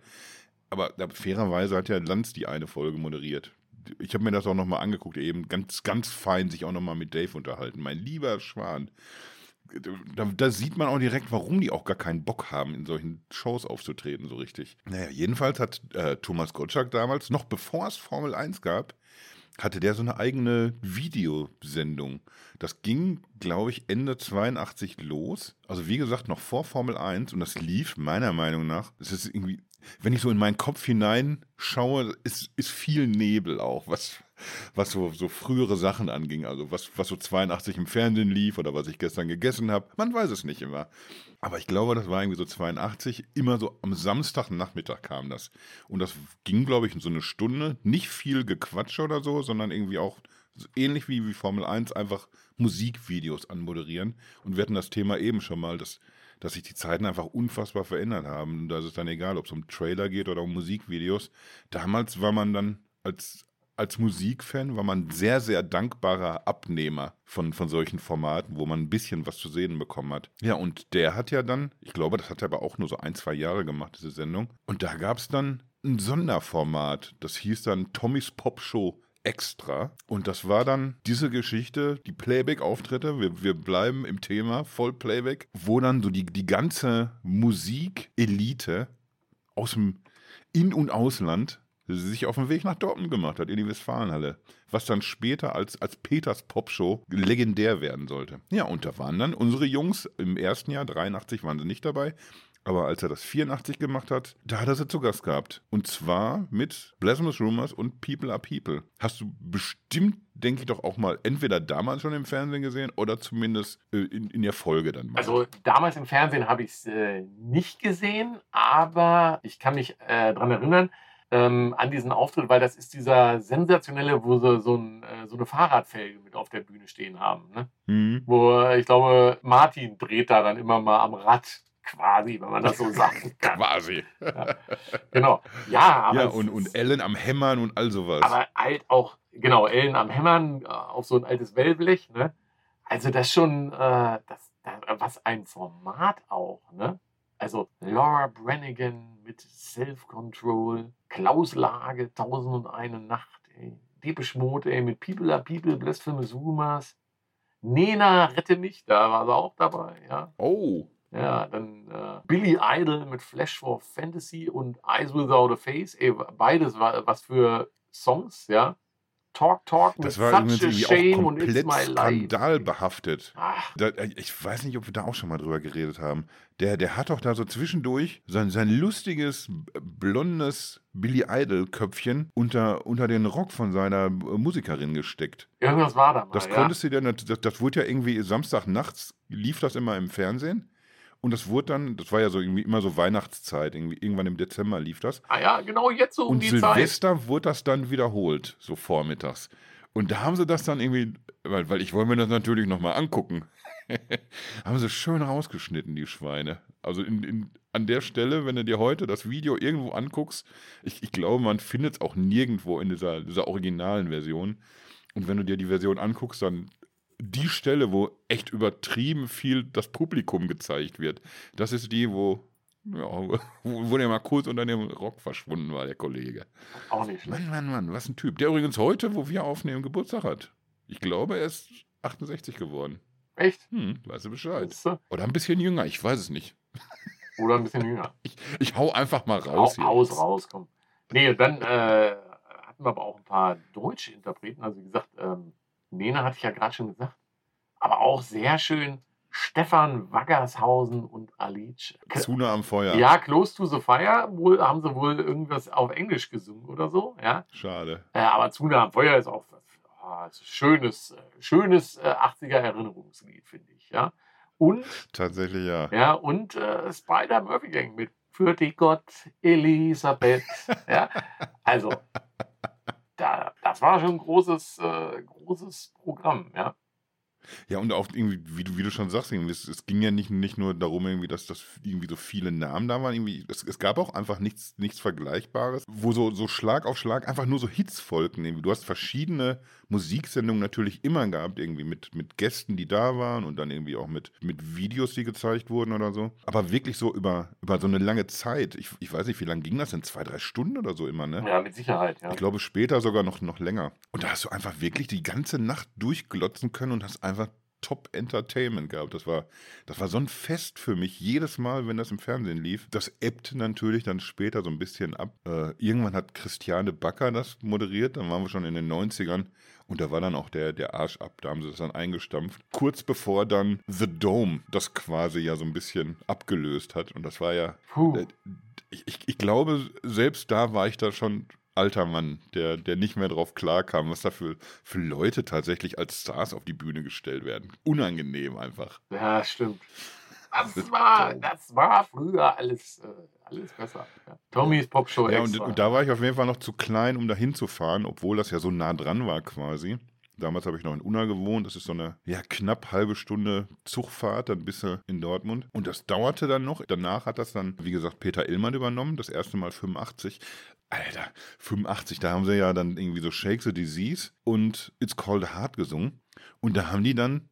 Speaker 2: Aber da, fairerweise hat ja Lanz die eine Folge moderiert. Ich habe mir das auch nochmal angeguckt, eben ganz, ganz fein sich auch nochmal mit Dave unterhalten. Mein lieber Schwan. Da, da sieht man auch direkt, warum die auch gar keinen Bock haben, in solchen Shows aufzutreten, so richtig. Naja, jedenfalls hat äh, Thomas Gottschalk damals, noch bevor es Formel 1 gab, hatte der so eine eigene Videosendung. Das ging, glaube ich, Ende 82 los. Also wie gesagt, noch vor Formel 1 und das lief meiner Meinung nach. Es ist irgendwie, wenn ich so in meinen Kopf hineinschaue, ist, ist viel Nebel auch, was, was so, so frühere Sachen anging. Also was, was so 82 im Fernsehen lief oder was ich gestern gegessen habe. Man weiß es nicht immer. Aber ich glaube, das war irgendwie so 82. Immer so am Samstagnachmittag kam das. Und das ging, glaube ich, in so eine Stunde. Nicht viel Gequatsche oder so, sondern irgendwie auch ähnlich wie, wie Formel 1 einfach Musikvideos anmoderieren. Und wir hatten das Thema eben schon mal, dass, dass sich die Zeiten einfach unfassbar verändert haben. Und da ist es dann egal, ob es um Trailer geht oder um Musikvideos. Damals war man dann als, als Musikfan, war man sehr, sehr dankbarer Abnehmer von, von solchen Formaten, wo man ein bisschen was zu sehen bekommen hat. Ja, und der hat ja dann, ich glaube, das hat er aber auch nur so ein, zwei Jahre gemacht, diese Sendung. Und da gab es dann ein Sonderformat, das hieß dann Tommys Pop Show extra. Und das war dann diese Geschichte, die Playback-Auftritte, wir, wir bleiben im Thema, voll Playback, wo dann so die, die ganze Musikelite aus dem In- und Ausland sich auf den Weg nach Dortmund gemacht hat, in die Westfalenhalle. Was dann später als, als Peters Popshow legendär werden sollte. Ja, und da waren dann unsere Jungs im ersten Jahr, 83 waren sie nicht dabei, aber als er das 84 gemacht hat, da hat er sie zu Gast gehabt. Und zwar mit Blasphemous Rumors und People are People. Hast du bestimmt, denke ich doch auch mal, entweder damals schon im Fernsehen gesehen oder zumindest äh, in, in der Folge dann mal.
Speaker 1: Also damals im Fernsehen habe ich es äh, nicht gesehen, aber ich kann mich äh, daran erinnern, ähm, an diesen Auftritt, weil das ist dieser sensationelle, wo sie so, ein, äh, so eine Fahrradfelge mit auf der Bühne stehen haben. Ne?
Speaker 2: Hm.
Speaker 1: Wo äh, ich glaube, Martin dreht da dann immer mal am Rad quasi, wenn man das so sagen kann.
Speaker 2: Quasi.
Speaker 1: Genau. Ja, aber,
Speaker 2: ja, und, und Ellen am Hämmern und all sowas.
Speaker 1: aber halt auch, genau, Ellen am Hämmern äh, auf so ein altes Wellblech. Ne? Also das schon, äh, das, was ein Format auch. Ne? Also Laura Branigan mit Self-Control, Klaus Lage, 1001 Nacht, ey. Depeche Mode, ey, mit People are People, Blasphemous Rumors. Nena, rette mich, da war sie auch dabei, ja.
Speaker 2: oh,
Speaker 1: Ja, dann äh, Billy Idol mit Flash for Fantasy und Eyes Without a Face. Ey, beides war was für Songs, ja. Talk Talk mit
Speaker 2: das war
Speaker 1: Such a Shame
Speaker 2: auch
Speaker 1: und It's
Speaker 2: komplett
Speaker 1: My Life.
Speaker 2: skandalbehaftet. Da, äh, ich weiß nicht, ob wir da auch schon mal drüber geredet haben. Der, der hat doch da so zwischendurch sein, sein lustiges, blondes Billy Idol-Köpfchen unter, unter den Rock von seiner äh, Musikerin gesteckt.
Speaker 1: irgendwas war da mal.
Speaker 2: Das
Speaker 1: ja.
Speaker 2: konntest du dann, das, das wurde ja irgendwie Samstagnachts, lief das immer im Fernsehen. Und das wurde dann, das war ja so irgendwie immer so Weihnachtszeit, irgendwie, irgendwann im Dezember lief das.
Speaker 1: Ah ja, genau jetzt so um
Speaker 2: Und
Speaker 1: die Zeit.
Speaker 2: Silvester wurde das dann wiederholt, so vormittags. Und da haben sie das dann irgendwie, weil, weil ich wollte mir das natürlich nochmal angucken, haben sie schön rausgeschnitten, die Schweine. Also in, in, an der Stelle, wenn du dir heute das Video irgendwo anguckst, ich, ich glaube, man findet es auch nirgendwo in dieser, dieser originalen Version. Und wenn du dir die Version anguckst, dann die Stelle, wo echt übertrieben viel das Publikum gezeigt wird, das ist die, wo, ja, wo, wo der mal kurz unter dem Rock verschwunden war, der Kollege.
Speaker 1: Auch nicht schlecht.
Speaker 2: Mann, Mann, Mann, was ein Typ. Der übrigens heute, wo wir aufnehmen, Geburtstag hat. Ich glaube, er ist 68 geworden.
Speaker 1: Echt?
Speaker 2: Hm, weißt du Bescheid. Oder ein bisschen jünger, ich weiß es nicht.
Speaker 1: Oder ein bisschen jünger.
Speaker 2: Ich, ich hau einfach mal raus. hier.
Speaker 1: Raus, raus, komm. Nee, dann äh, hatten wir aber auch ein paar deutsche Interpreten. Also wie gesagt, ähm, Nena hatte ich ja gerade schon gesagt. Aber auch sehr schön Stefan Waggershausen und Alice.
Speaker 2: Zune am Feuer.
Speaker 1: Ja, Close to the Fire wohl, haben sie wohl irgendwas auf Englisch gesungen oder so. Ja,
Speaker 2: Schade.
Speaker 1: äh, aber Zune am Feuer ist auch ah, ist ein schönes, äh, schönes äh, 80er Erinnerungslied, finde ich. Ja, und
Speaker 2: Tatsächlich ja.
Speaker 1: ja, und äh, Spider Murphy Gang mit Für die Gott Elisabeth. ja, also, da, das war schon ein großes, äh, großes Programm. Ja,
Speaker 2: Ja, und auch irgendwie, wie du, wie du schon sagst, es, es ging ja nicht, nicht nur darum, irgendwie, dass das irgendwie so viele Namen da waren. Irgendwie, es, es gab auch einfach nichts, nichts Vergleichbares, wo so, so Schlag auf Schlag einfach nur so Hits folgten. Irgendwie. Du hast verschiedene Musiksendungen natürlich immer gehabt, irgendwie mit, mit Gästen, die da waren und dann irgendwie auch mit, mit Videos, die gezeigt wurden oder so. Aber wirklich so über, über so eine lange Zeit. Ich, ich weiß nicht, wie lange ging das denn? Zwei, drei Stunden oder so immer, ne?
Speaker 1: ja mit Sicherheit. Ja.
Speaker 2: Ich glaube später sogar noch, noch länger. Und da hast du einfach wirklich die ganze Nacht durchglotzen können und hast einfach Top Entertainment gehabt. Das war, das war so ein Fest für mich, jedes Mal, wenn das im Fernsehen lief. Das ebbte natürlich dann später so ein bisschen ab. Äh, irgendwann hat Christiane Backer das moderiert, dann waren wir schon in den 90ern. Und da war dann auch der, der Arsch ab, da haben sie das dann eingestampft. Kurz bevor dann The Dome das quasi ja so ein bisschen abgelöst hat. Und das war ja,
Speaker 1: Puh.
Speaker 2: äh, ich, ich, ich glaube, selbst da war ich da schon alter Mann, der, der nicht mehr drauf klarkam, was da für, für Leute tatsächlich als Stars auf die Bühne gestellt werden. Unangenehm einfach.
Speaker 1: Ja, stimmt. Das war, das war früher alles, äh, alles besser. Ja. Tommys Popshow
Speaker 2: Ja, und, und da war ich auf jeden Fall noch zu klein, um da hinzufahren, obwohl das ja so nah dran war quasi. Damals habe ich noch in Unna gewohnt. Das ist so eine ja, knapp halbe Stunde Zugfahrt, dann bis äh, in Dortmund. Und das dauerte dann noch. Danach hat das dann, wie gesagt, Peter Illmann übernommen. Das erste Mal 85. Alter, 85, da haben sie ja dann irgendwie so Shake the Disease und It's Called Heart gesungen. Und da haben die dann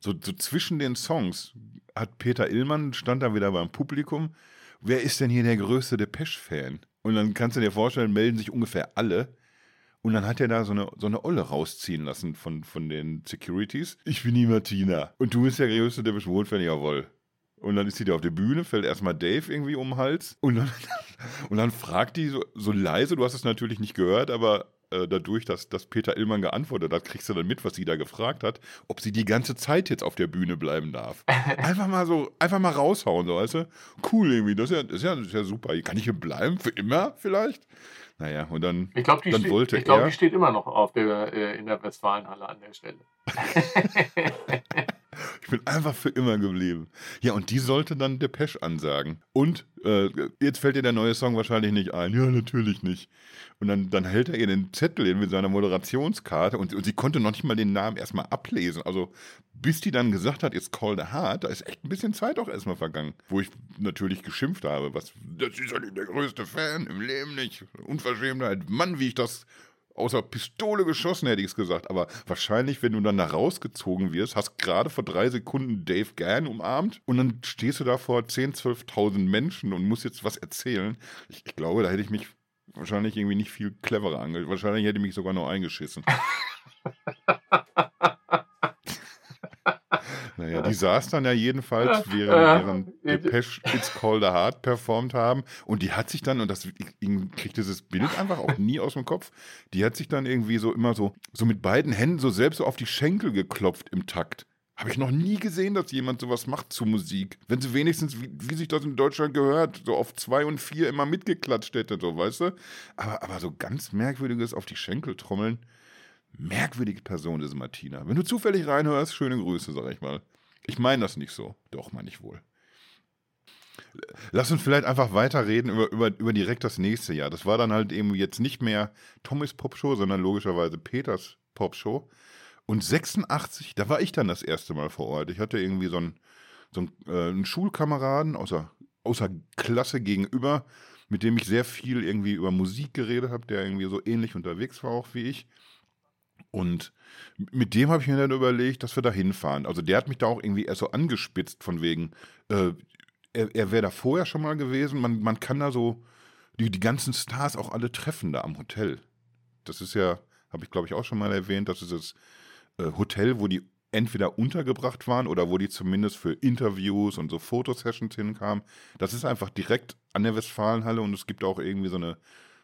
Speaker 2: so, so zwischen den Songs hat Peter Illmann, stand da wieder beim Publikum, wer ist denn hier der größte Depeche-Fan? Und dann kannst du dir vorstellen, melden sich ungefähr alle. Und dann hat er da so eine, so eine Olle rausziehen lassen von, von den Securities. Ich bin die Martina. Und du bist der größte Depeche Mode-Fan, jawohl. Und dann ist sie da auf der Bühne, fällt erstmal Dave irgendwie um den Hals. Und dann, und dann fragt die so, so leise, du hast es natürlich nicht gehört, aber äh, dadurch, dass, dass Peter Illmann geantwortet hat, kriegst du dann mit, was sie da gefragt hat, ob sie die ganze Zeit jetzt auf der Bühne bleiben darf. Einfach mal so, einfach mal raushauen, so, weißt du? Cool irgendwie, das ist ja, das ist ja, das ist ja super. Kann ich hier bleiben? Für immer vielleicht? Naja, und dann,
Speaker 1: ich glaube, die,
Speaker 2: dann
Speaker 1: steht-
Speaker 2: wollte
Speaker 1: ich glaub,
Speaker 2: er-
Speaker 1: die steht immer noch auf der, äh, in der Westfalenhalle an der Stelle.
Speaker 2: Ich bin einfach für immer geblieben. Ja, und die sollte dann Depeche ansagen. Und äh, jetzt fällt dir der neue Song wahrscheinlich nicht ein. Ja, natürlich nicht. Und dann, dann hält er ihr den Zettel hin mit seiner Moderationskarte und, und sie konnte noch nicht mal den Namen erstmal ablesen. Also bis die dann gesagt hat, it's called a heart, da ist echt ein bisschen Zeit auch erstmal vergangen. Wo ich natürlich geschimpft habe, was, das ist ja nicht der größte Fan, im Leben nicht. Unverschämtheit. Mann, wie ich das außer Pistole geschossen, hätte ich es gesagt. Aber wahrscheinlich, wenn du dann da rausgezogen wirst, hast gerade vor drei Sekunden Dave Gann umarmt und dann stehst du da vor 10.000, 12.000 Menschen und musst jetzt was erzählen. Ich, ich glaube, da hätte ich mich wahrscheinlich irgendwie nicht viel cleverer ange... Wahrscheinlich hätte ich mich sogar noch eingeschissen. Naja, die saß dann ja jedenfalls, während,
Speaker 1: Äh,
Speaker 2: während
Speaker 1: äh,
Speaker 2: Depeche It's a Heart performt haben. Und die hat sich dann, und das ich, ich krieg dieses Bild einfach auch nie aus dem Kopf, die hat sich dann irgendwie so immer so, so mit beiden Händen so selbst so auf die Schenkel geklopft im Takt. Habe ich noch nie gesehen, dass jemand sowas macht zu Musik. Wenn sie wenigstens, wie, wie sich das in Deutschland gehört, so auf zwei und vier immer mitgeklatscht hätte, so, weißt du? Aber, aber so ganz merkwürdiges auf die Schenkel trommeln. Merkwürdige Person, diese Martina. Wenn du zufällig reinhörst, schöne Grüße, sag ich mal. Ich meine das nicht so. Doch, meine ich wohl. Lass uns vielleicht einfach weiterreden über, über, über direkt das nächste Jahr. Das war dann halt eben jetzt nicht mehr Tommys Popshow, sondern logischerweise Peters Popshow. Und 86, da war ich dann das erste Mal vor Ort. Ich hatte irgendwie so einen, so einen, äh, einen Schulkameraden außer, außer Klasse gegenüber, mit dem ich sehr viel irgendwie über Musik geredet habe, der irgendwie so ähnlich unterwegs war auch wie ich. Und mit dem habe ich mir dann überlegt, dass wir da hinfahren. Also der hat mich da auch irgendwie erst so angespitzt von wegen, äh, er, er wäre da vorher schon mal gewesen. Man, man kann da so die, die ganzen Stars auch alle treffen da am Hotel. Das ist ja, habe ich glaube ich auch schon mal erwähnt, das ist das äh, Hotel, wo die entweder untergebracht waren oder wo die zumindest für Interviews und so Fotosessions hinkamen. Das ist einfach direkt an der Westfalenhalle und es gibt auch irgendwie so eine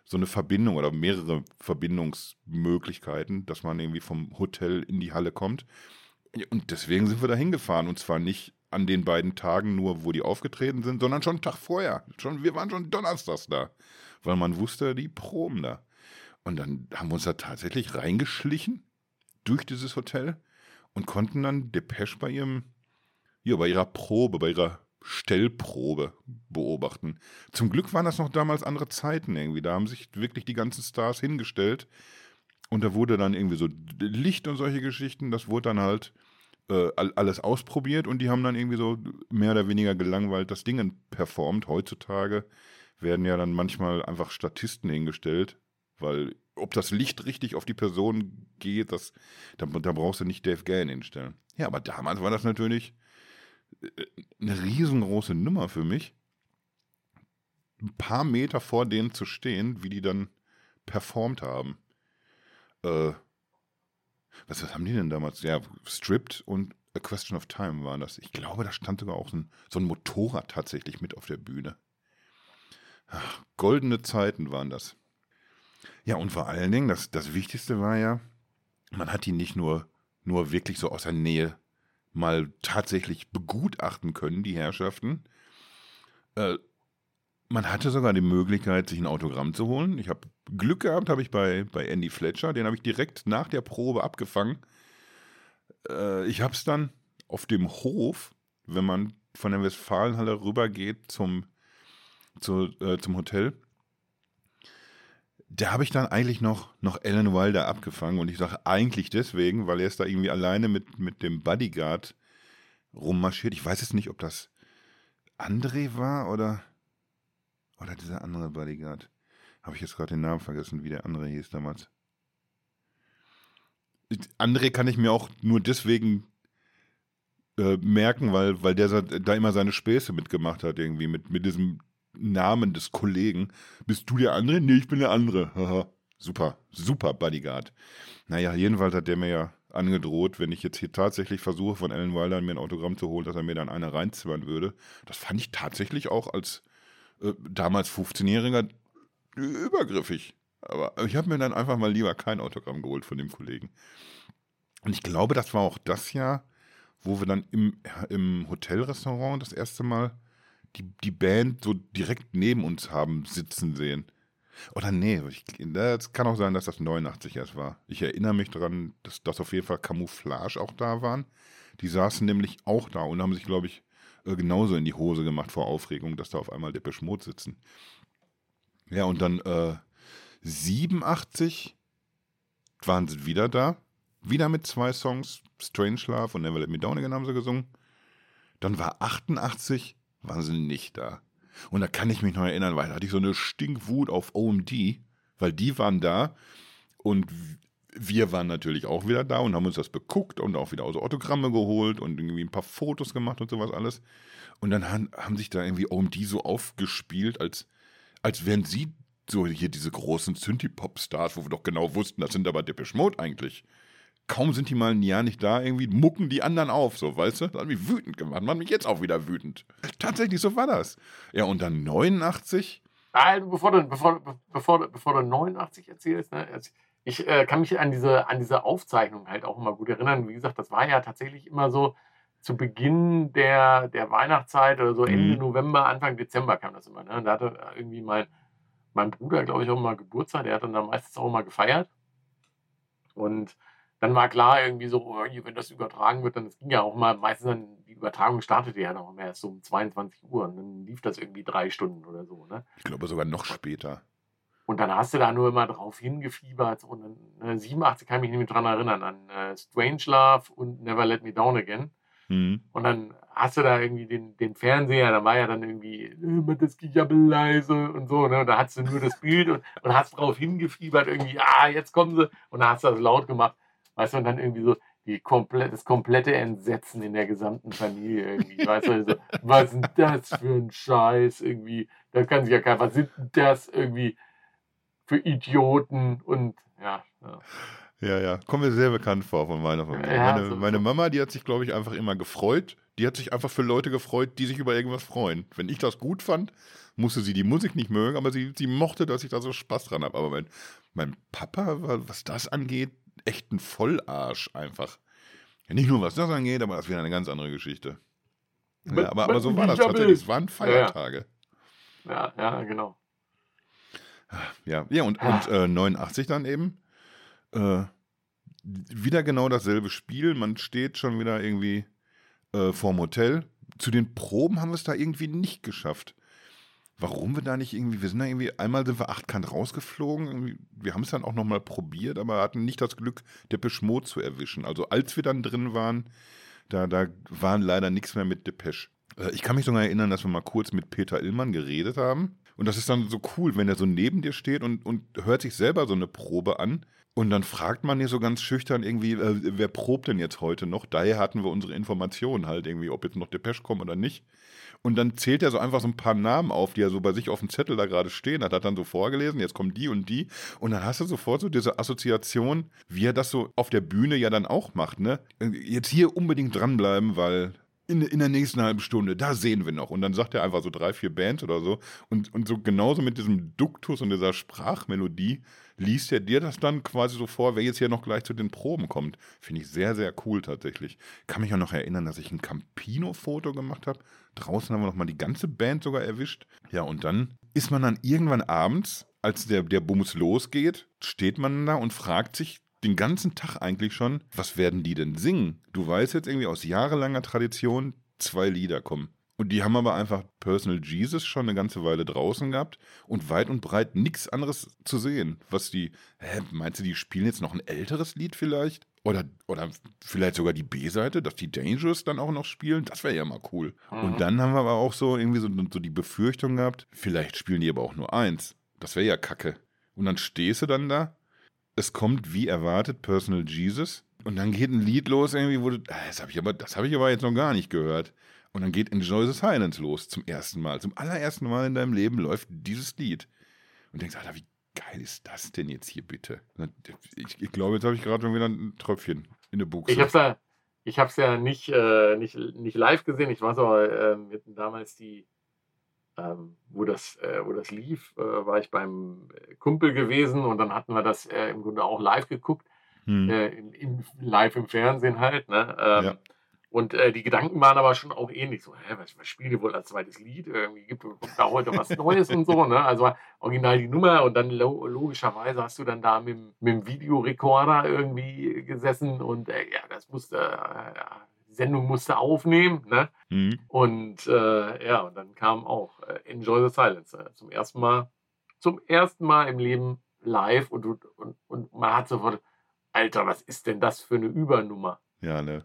Speaker 2: so eine Verbindung oder mehrere Verbindungsmöglichkeiten, dass man irgendwie vom Hotel in die Halle kommt. Und deswegen sind wir da hingefahren. Und zwar nicht an den beiden Tagen nur, wo die aufgetreten sind, sondern schon einen Tag vorher. Schon, wir waren schon donnerstags da, weil man wusste, die Proben da. Und dann haben wir uns da tatsächlich reingeschlichen durch dieses Hotel und konnten dann Depeche bei ihrem, ja, bei ihrer Probe, bei ihrer Stellprobe beobachten. Zum Glück waren das noch damals andere Zeiten irgendwie. Da haben sich wirklich die ganzen Stars hingestellt und da wurde dann irgendwie so Licht und solche Geschichten, das wurde dann halt äh, alles ausprobiert und die haben dann irgendwie so mehr oder weniger gelangweilt das Ding performt. Heutzutage werden ja dann manchmal einfach Statisten hingestellt, weil ob das Licht richtig auf die Person geht, das, da, da brauchst du nicht Dave Gann hinstellen. Ja, aber damals war das natürlich eine riesengroße Nummer für mich, ein paar Meter vor denen zu stehen, wie die dann performt haben. Äh, was, was haben die denn damals? Ja, Stripped und A Question of Time waren das. Ich glaube, da stand sogar auch so ein, so ein Motorrad tatsächlich mit auf der Bühne. Ach, goldene Zeiten waren das. Ja, und vor allen Dingen, das, das Wichtigste war ja, man hat die nicht nur, nur wirklich so aus der Nähe mal tatsächlich begutachten können, die Herrschaften. Äh, man hatte sogar die Möglichkeit, sich ein Autogramm zu holen. Ich habe Glück gehabt, habe ich bei, bei Andy Fletcher, den habe ich direkt nach der Probe abgefangen. Äh, ich habe es dann auf dem Hof, wenn man von der Westfalenhalle rübergeht zum, zu, äh, zum Hotel, da habe ich dann eigentlich noch, noch Alan Wilder abgefangen und ich sage eigentlich deswegen, weil er ist da irgendwie alleine mit, mit dem Bodyguard rummarschiert. Ich weiß jetzt nicht, ob das André war oder, oder dieser andere Bodyguard. Habe ich jetzt gerade den Namen vergessen, wie der andere hieß damals. André kann ich mir auch nur deswegen äh, merken, weil, weil der da immer seine Späße mitgemacht hat, irgendwie mit, mit diesem Namen des Kollegen. Bist du der andere? Nee, ich bin der andere. super, super Bodyguard. Naja, jedenfalls hat der mir ja angedroht, wenn ich jetzt hier tatsächlich versuche, von Alan Wilder mir ein Autogramm zu holen, dass er mir dann eine reinzimmern würde. Das fand ich tatsächlich auch als äh, damals 15-Jähriger übergriffig. Aber ich habe mir dann einfach mal lieber kein Autogramm geholt von dem Kollegen. Und ich glaube, das war auch das Jahr, wo wir dann im, im Hotelrestaurant das erste Mal die, die Band so direkt neben uns haben sitzen sehen. Oder nee, es kann auch sein, dass das 89 erst war. Ich erinnere mich daran, dass, dass auf jeden Fall Camouflage auch da waren. Die saßen nämlich auch da und haben sich, glaube ich, äh, genauso in die Hose gemacht vor Aufregung, dass da auf einmal der Mode sitzen. Ja, und dann äh, 87 waren sie wieder da. Wieder mit zwei Songs, Strange Love und Never Let Me Down Again haben sie gesungen. Dann war 88 waren sie nicht da. Und da kann ich mich noch erinnern, weil da hatte ich so eine Stinkwut auf OMD, weil die waren da und wir waren natürlich auch wieder da und haben uns das beguckt und auch wieder so Autogramme geholt und irgendwie ein paar Fotos gemacht und sowas alles. Und dann haben, haben sich da irgendwie OMD so aufgespielt, als, als wären sie so hier diese großen Synthie-Pop-Stars, wo wir doch genau wussten, das sind aber Depeche Mode eigentlich kaum sind die mal ein Jahr nicht da, irgendwie mucken die anderen auf, so, weißt du? Das hat mich wütend gemacht, macht mich jetzt auch wieder wütend. Tatsächlich, so war das. Ja, und dann 89.
Speaker 1: Also, bevor du, bevor, bevor, bevor du 89 erzählst, ne, ich äh, kann mich an diese, an diese Aufzeichnung halt auch immer gut erinnern. Wie gesagt, das war ja tatsächlich immer so zu Beginn der, der Weihnachtszeit oder so Ende mhm. November, Anfang Dezember kam das immer. Ne? Und da hatte irgendwie mein, mein Bruder, glaube ich, auch mal Geburtstag. Der hat dann da meistens auch mal gefeiert. Und dann war klar irgendwie so, oh, wenn das übertragen wird, dann ging ja auch mal, meistens dann, die Übertragung startete ja noch mehr erst so um 22 Uhr und dann lief das irgendwie drei Stunden oder so. Ne?
Speaker 2: Ich glaube sogar noch später.
Speaker 1: Und dann hast du da nur immer drauf hingefiebert. Und dann, äh, 87 kann ich mich nicht mehr dran erinnern, an äh, Strange Love und Never Let Me Down Again. Mhm. Und dann hast du da irgendwie den, den Fernseher, da war ja dann irgendwie, äh, das geht ja leise und so. Ne? Und da hast du nur das Bild und, und hast drauf hingefiebert, irgendwie, ah, jetzt kommen sie. Und dann hast du das laut gemacht. Weißt du, und dann irgendwie so die komplett, das komplette Entsetzen in der gesamten Familie irgendwie. Weißt du, so, was ist denn das für ein Scheiß irgendwie? Da kann sich ja keiner, was sind denn das irgendwie für Idioten und ja. ja.
Speaker 2: Ja, ja, kommt mir sehr bekannt vor von meiner Familie.
Speaker 1: Ja,
Speaker 2: meine,
Speaker 1: so-
Speaker 2: meine. Mama, die hat sich, glaube ich, einfach immer gefreut. Die hat sich einfach für Leute gefreut, die sich über irgendwas freuen. Wenn ich das gut fand, musste sie die Musik nicht mögen, aber sie, sie mochte, dass ich da so Spaß dran habe. Aber mein, mein Papa was das angeht, echt ein Vollarsch einfach. Nicht nur was das angeht, aber das wäre eine ganz andere Geschichte. Ja, aber, aber so war das tatsächlich. Es waren Feiertage.
Speaker 1: Ja, ja, genau.
Speaker 2: Ja, ja und, und äh, 89 dann eben. Äh, wieder genau dasselbe Spiel. Man steht schon wieder irgendwie äh, vorm Hotel. Zu den Proben haben wir es da irgendwie nicht geschafft. Warum wir da nicht irgendwie, wir sind da irgendwie, einmal sind wir achtkant rausgeflogen, wir haben es dann auch nochmal probiert, aber hatten nicht das Glück, Depeche Mode zu erwischen. Also als wir dann drin waren, da, da waren leider nichts mehr mit Depeche. Äh, Ich kann mich sogar erinnern, dass wir mal kurz mit Peter Illmann geredet haben. Und das ist dann so cool, wenn er so neben dir steht und, und hört sich selber so eine Probe an. Und dann fragt man hier so ganz schüchtern irgendwie, äh, wer probt denn jetzt heute noch? Daher hatten wir unsere Informationen halt irgendwie, ob jetzt noch Depeche kommen oder nicht. Und dann zählt er so einfach so ein paar Namen auf, die er so bei sich auf dem Zettel da gerade stehen hat, hat dann so vorgelesen, jetzt kommen die und die. Und dann hast du sofort so diese Assoziation, wie er das so auf der Bühne ja dann auch macht, ne? Jetzt hier unbedingt dranbleiben, weil in, in der nächsten halben Stunde, da sehen wir noch. Und dann sagt er einfach so drei, vier Bands oder so. Und, und so genauso mit diesem Duktus und dieser Sprachmelodie liest er dir das dann quasi so vor, wer jetzt hier noch gleich zu den Proben kommt. Finde ich sehr, sehr cool tatsächlich. Kann mich auch noch erinnern, dass ich ein Campino-Foto gemacht habe. Draußen haben wir noch mal die ganze Band sogar erwischt. Ja, und dann ist man dann irgendwann abends, als der, der Bums losgeht, steht man da und fragt sich den ganzen Tag eigentlich schon, was werden die denn singen? Du weißt jetzt irgendwie aus jahrelanger Tradition, zwei Lieder kommen. Und die haben aber einfach Personal Jesus schon eine ganze Weile draußen gehabt und weit und breit nichts anderes zu sehen. Was die, hä, meinst du, die spielen jetzt noch ein älteres Lied vielleicht? Oder, oder vielleicht sogar die B-Seite, dass die Dangerous dann auch noch spielen? Das wäre ja mal cool.
Speaker 1: Mhm.
Speaker 2: Und dann haben wir aber auch so irgendwie so, so die Befürchtung gehabt, vielleicht spielen die aber auch nur eins. Das wäre ja kacke. Und dann stehst du dann da, es kommt wie erwartet Personal Jesus und dann geht ein Lied los irgendwie, wo ah, das habe ich aber, habe ich aber jetzt noch gar nicht gehört. Und dann geht Enjoy the Silence los zum ersten Mal. Zum allerersten Mal in deinem Leben läuft dieses Lied. Und denkst, Alter, wie geil ist das denn jetzt hier bitte? Ich, ich glaube, jetzt habe ich gerade schon wieder ein Tröpfchen in der Buchse.
Speaker 1: Ich hab's ja, ich hab's ja nicht, äh, nicht, nicht live gesehen. Ich ähm, wir hatten damals die, ähm, wo, das, äh, wo das lief, äh, war ich beim Kumpel gewesen und dann hatten wir das äh, im Grunde auch live geguckt.
Speaker 2: hm.
Speaker 1: äh, in, in, live im Fernsehen halt. Ne? Ähm,
Speaker 2: Ja.
Speaker 1: Und äh, die Gedanken waren aber schon auch ähnlich. So, hä, was, was spielen die wohl als zweites Lied? Irgendwie gibt kommt da heute was Neues und so. Ne? Also original die Nummer und dann lo logischerweise hast du dann da mit, dem- mit dem Videorekorder irgendwie gesessen und äh, ja, das musste, äh, die Sendung musste aufnehmen. Ne?
Speaker 2: Hm.
Speaker 1: Und äh, ja, und dann kam auch äh, Enjoy the Silence äh, zum ersten Mal, zum ersten Mal im Leben live und, und, und man hat sofort, Alter, was ist denn das für eine Übernummer?
Speaker 2: Ja, ne?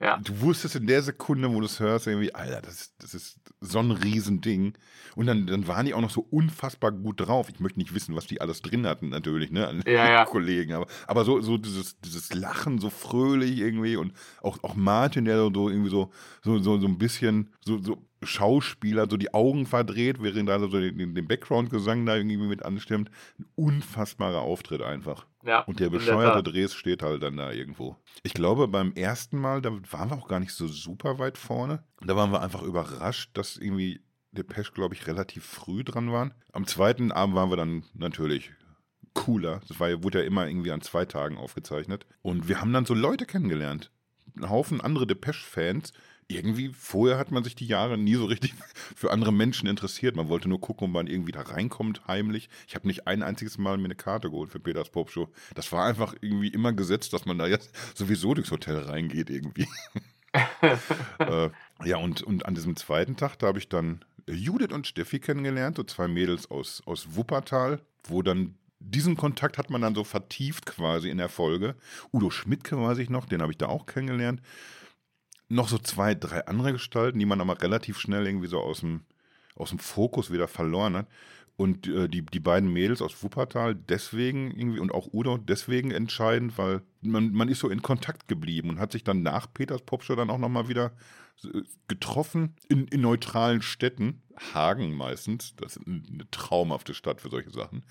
Speaker 1: Ja.
Speaker 2: Du wusstest in der Sekunde, wo du es hörst, irgendwie, Alter, das, ist- das ist so ein Riesending. Und dann, dann waren die auch noch so unfassbar gut drauf. Ich möchte nicht wissen, was die alles drin hatten, natürlich, ne? An
Speaker 1: Ja, ja.
Speaker 2: Kollegen. Aber, aber so, so dieses, dieses Lachen, so fröhlich irgendwie. Und auch, auch Martin, der so irgendwie so, so, so, so ein bisschen so, so Schauspieler, so die Augen verdreht, während er so den, den Background-Gesang da irgendwie mit anstimmt. Ein unfassbarer Auftritt einfach.
Speaker 1: Ja,
Speaker 2: Und der bescheuerte. Dres steht halt dann da irgendwo. Ich glaube, beim ersten Mal, da waren wir auch gar nicht so super weit vorne. Da waren wir einfach überrascht, dass irgendwie Depeche, glaube ich, relativ früh dran waren. Am zweiten Abend waren wir dann natürlich cooler. Das war, wurde ja immer irgendwie an zwei Tagen aufgezeichnet. Und wir haben dann so Leute kennengelernt. Ein Haufen andere Depeche-Fans. Irgendwie, vorher hat man sich die Jahre nie so richtig für andere Menschen interessiert. Man wollte nur gucken, ob man irgendwie da reinkommt, heimlich. Ich habe nicht ein einziges Mal mir eine Karte geholt für Peters Popshow. Das war einfach irgendwie immer gesetzt, dass man da jetzt sowieso durchs Hotel reingeht irgendwie. äh, ja, und, und an diesem zweiten Tag, da habe ich dann Judith und Steffi kennengelernt, so zwei Mädels aus, aus Wuppertal, wo dann diesen Kontakt hat man dann so vertieft quasi in der Folge. Udo Schmidtke weiß ich noch, den habe ich da auch kennengelernt. Noch so zwei, drei andere Gestalten, die man aber relativ schnell irgendwie so aus dem, aus dem Fokus wieder verloren hat. Und äh, die, die beiden Mädels aus Wuppertal deswegen irgendwie und auch Udo deswegen entscheidend, weil man, man ist so in Kontakt geblieben und hat sich dann nach Peters Popshow dann auch nochmal wieder äh, getroffen in, in neutralen Städten. Hagen meistens, das ist eine traumhafte Stadt für solche Sachen.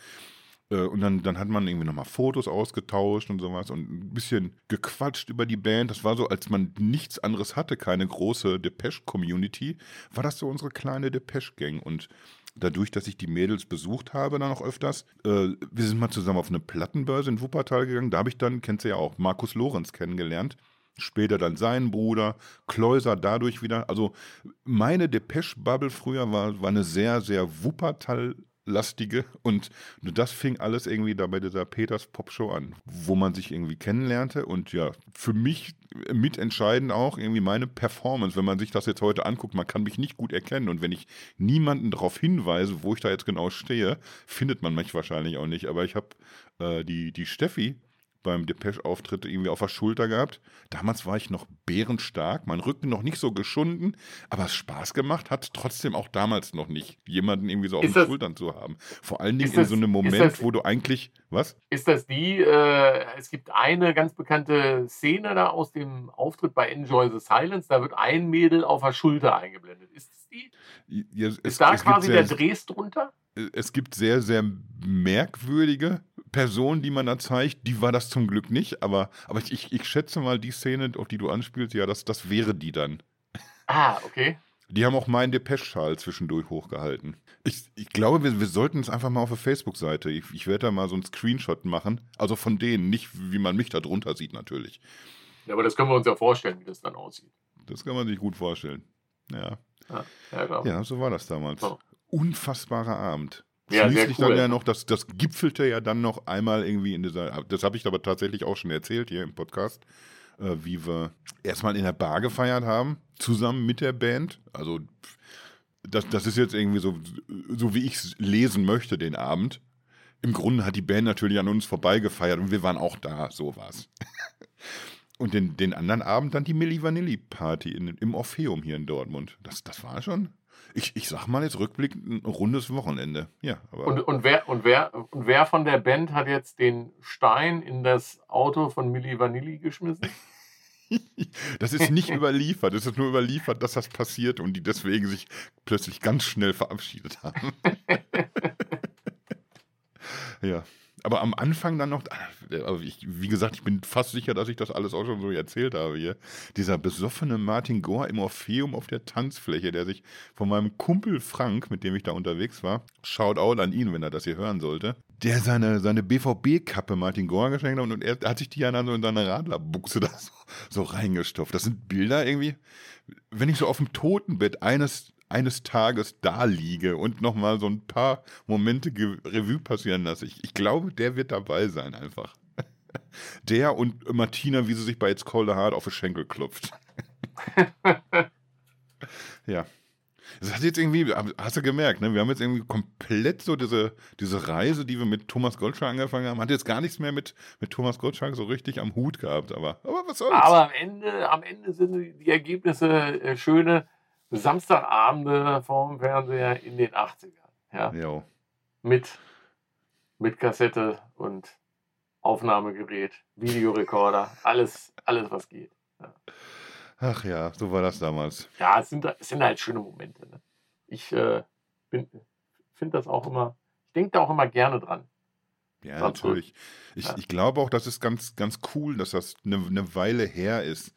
Speaker 2: Äh, und dann, dann hat man irgendwie nochmal Fotos ausgetauscht und sowas und ein bisschen gequatscht über die Band. Das war so, als man nichts anderes hatte, keine große Depeche-Community, war das so unsere kleine Depeche-Gang. Und dadurch, dass ich die Mädels besucht habe, dann auch öfters, äh, wir sind mal zusammen auf eine Plattenbörse in Wuppertal gegangen. Da habe ich dann, kennt ihr ja auch, Markus Lorenz kennengelernt. Später dann seinen Bruder, Kläuser dadurch wieder. Also meine Depeche-Bubble früher war, war eine sehr, sehr Wuppertal lastige. Und das fing alles irgendwie da bei dieser Peters Popshow an, wo man sich irgendwie kennenlernte und ja, für mich mitentscheidend auch irgendwie meine Performance, wenn man sich das jetzt heute anguckt, man kann mich nicht gut erkennen. Und wenn ich niemanden darauf hinweise, wo ich da jetzt genau stehe, findet man mich wahrscheinlich auch nicht, aber ich habe äh, die, die Steffi beim Depeche-Auftritt irgendwie auf der Schulter gehabt. Damals war ich noch bärenstark, mein Rücken noch nicht so geschunden, aber es Spaß gemacht hat trotzdem auch damals noch nicht, jemanden irgendwie so auf ist den das, Schultern zu haben. Vor allen Dingen in das, so einem Moment, das, wo du eigentlich, was?
Speaker 1: Ist das die, äh, es gibt eine ganz bekannte Szene da aus dem Auftritt bei Enjoy the Silence, da wird ein Mädel auf der Schulter eingeblendet. Ist das die? Ja, es, ist da quasi der Drehs drunter?
Speaker 2: Es gibt sehr, sehr merkwürdige Person, die man da zeigt, die war das zum Glück nicht, aber, aber ich, ich schätze mal, die Szene, auf die du anspielst, ja, das, das wäre die dann.
Speaker 1: Ah, okay.
Speaker 2: Die haben auch meinen Depeche-Schal zwischendurch hochgehalten. Ich, ich glaube, wir, wir sollten es einfach mal auf der Facebook-Seite. Ich, ich werde da mal so einen Screenshot machen. Also von denen, nicht wie man mich da drunter sieht, natürlich.
Speaker 1: Ja, aber das können wir uns ja vorstellen, wie das dann aussieht.
Speaker 2: Das kann man sich gut vorstellen. Ja. Ja, ja, ja so war das damals. Oh. Unfassbarer Abend. Ja, Schließlich cool. dann ja noch, das, das gipfelte ja dann noch einmal irgendwie in dieser, das habe ich aber tatsächlich auch schon erzählt hier im Podcast, äh, wie wir erstmal in der Bar gefeiert haben, zusammen mit der Band. Also das, das ist jetzt irgendwie so, so wie ich es lesen möchte, den Abend. Im Grunde hat die Band natürlich an uns vorbeigefeiert und wir waren auch da, so war's. Und den, den anderen Abend dann die Milli Vanilli Party in, im Orpheum hier in Dortmund. Das, das war schon ich, ich sag mal jetzt rückblickend ein rundes Wochenende. Ja,
Speaker 1: aber und, und, wer, und, wer, und wer von der Band hat jetzt den Stein in das Auto von Milli Vanilli geschmissen?
Speaker 2: das ist nicht überliefert. Es ist nur überliefert, dass das passiert und die deswegen sich plötzlich ganz schnell verabschiedet haben. ja aber am Anfang dann noch, also ich, wie gesagt, ich bin fast sicher, dass ich das alles auch schon so erzählt habe hier. Dieser besoffene Martin Gore im Orpheum auf der Tanzfläche, der sich von meinem Kumpel Frank, mit dem ich da unterwegs war, schaut out an ihn, wenn er das hier hören sollte, der seine, seine BVB-Kappe Martin Gore geschenkt hat und er hat sich die ja dann so in seine Radlerbuchse da so, so reingestopft. Das sind Bilder irgendwie, wenn ich so auf dem Totenbett eines eines Tages da liege und nochmal so ein paar Momente Revue passieren lasse. Ich, ich glaube, der wird dabei sein einfach. Der und Martina, wie sie sich bei It's Cold Hard auf den Schenkel klopft. ja. Das hat jetzt irgendwie, hast du gemerkt, ne? wir haben jetzt irgendwie komplett so diese, diese Reise, die wir mit Thomas Goldschlag angefangen haben, hat jetzt gar nichts mehr mit, mit Thomas Goldschlag so richtig am Hut gehabt, aber, aber was soll's.
Speaker 1: Aber am Ende, am Ende sind die Ergebnisse äh, schöne. Samstagabende vorm Fernseher in den 80ern. Ja. Jo. Mit, mit Kassette und Aufnahmegerät, Videorekorder, alles, alles was geht. Ja.
Speaker 2: Ach ja, so war das damals.
Speaker 1: Ja, es sind, es sind halt schöne Momente. Ne? Ich äh, finde das auch immer, ich denke da auch immer gerne dran.
Speaker 2: Ja, natürlich. Ich, ja. ich glaube auch, das ist ganz, ganz cool, dass das eine, eine Weile her ist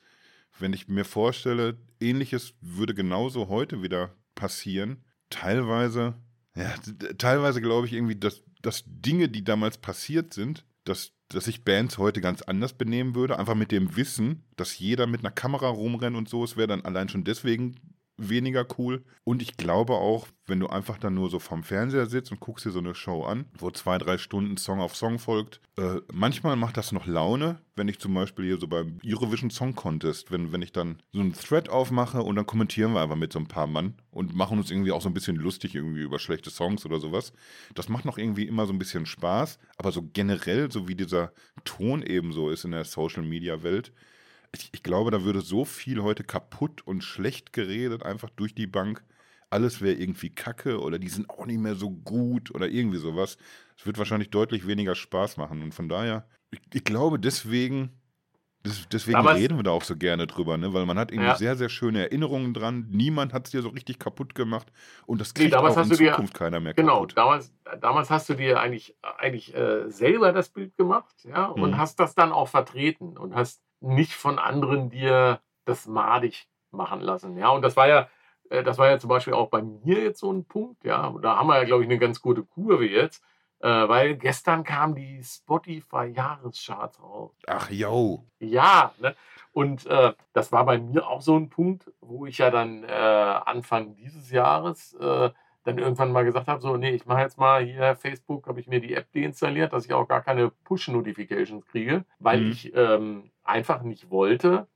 Speaker 2: wenn ich mir vorstelle, ähnliches würde genauso heute wieder passieren, teilweise, ja, teilweise glaube ich irgendwie, dass, dass Dinge, die damals passiert sind, dass, dass sich Bands heute ganz anders benehmen würde, einfach mit dem Wissen, dass jeder mit einer Kamera rumrennt und so, es wäre dann allein schon deswegen weniger cool. Und ich glaube auch, wenn du einfach dann nur so vom Fernseher sitzt und guckst dir so eine Show an, wo zwei, drei Stunden Song auf Song folgt, äh, manchmal macht das noch Laune, wenn ich zum Beispiel hier so beim Eurovision Song Contest, wenn, wenn ich dann so einen Thread aufmache und dann kommentieren wir einfach mit so ein paar Mann und machen uns irgendwie auch so ein bisschen lustig irgendwie über schlechte Songs oder sowas. Das macht noch irgendwie immer so ein bisschen Spaß, aber so generell, so wie dieser Ton eben so ist in der Social Media Welt, ich, ich glaube, da würde so viel heute kaputt und schlecht geredet, einfach durch die Bank. alles wäre irgendwie kacke oder die sind auch nicht mehr so gut oder irgendwie sowas. Es wird wahrscheinlich deutlich weniger Spaß machen. Und von daher, ich, ich glaube, deswegen deswegen
Speaker 1: Damals-
Speaker 2: reden wir da auch so gerne drüber, ne? weil man hat irgendwie
Speaker 1: Ja.
Speaker 2: sehr, sehr schöne Erinnerungen dran. Niemand hat es dir so richtig kaputt gemacht und das
Speaker 1: Nee,
Speaker 2: kriegt
Speaker 1: damals
Speaker 2: auch in
Speaker 1: hast du dir-
Speaker 2: Zukunft keiner mehr
Speaker 1: Genau,
Speaker 2: kaputt.
Speaker 1: damals, damals hast du dir eigentlich, eigentlich äh, selber das Bild gemacht ja, und
Speaker 2: Mhm.
Speaker 1: hast das dann auch vertreten und hast nicht von anderen dir das madig machen lassen. Ja, und das war ja, äh, das war ja zum Beispiel auch bei mir jetzt so ein Punkt. Ja, da haben wir ja, glaube ich, eine ganz gute Kurve jetzt, äh, weil gestern kamen die Spotify-Jahrescharts raus.
Speaker 2: Ach, yo.
Speaker 1: Ja, ne? und äh, das war bei mir auch so ein Punkt, wo ich ja dann äh, Anfang dieses Jahres äh, dann irgendwann mal gesagt habe, so, nee, ich mache jetzt mal hier Facebook, habe ich mir die App deinstalliert, dass ich auch gar keine Push-Notifications kriege, weil
Speaker 2: Mhm.
Speaker 1: ich ähm, einfach nicht wollte,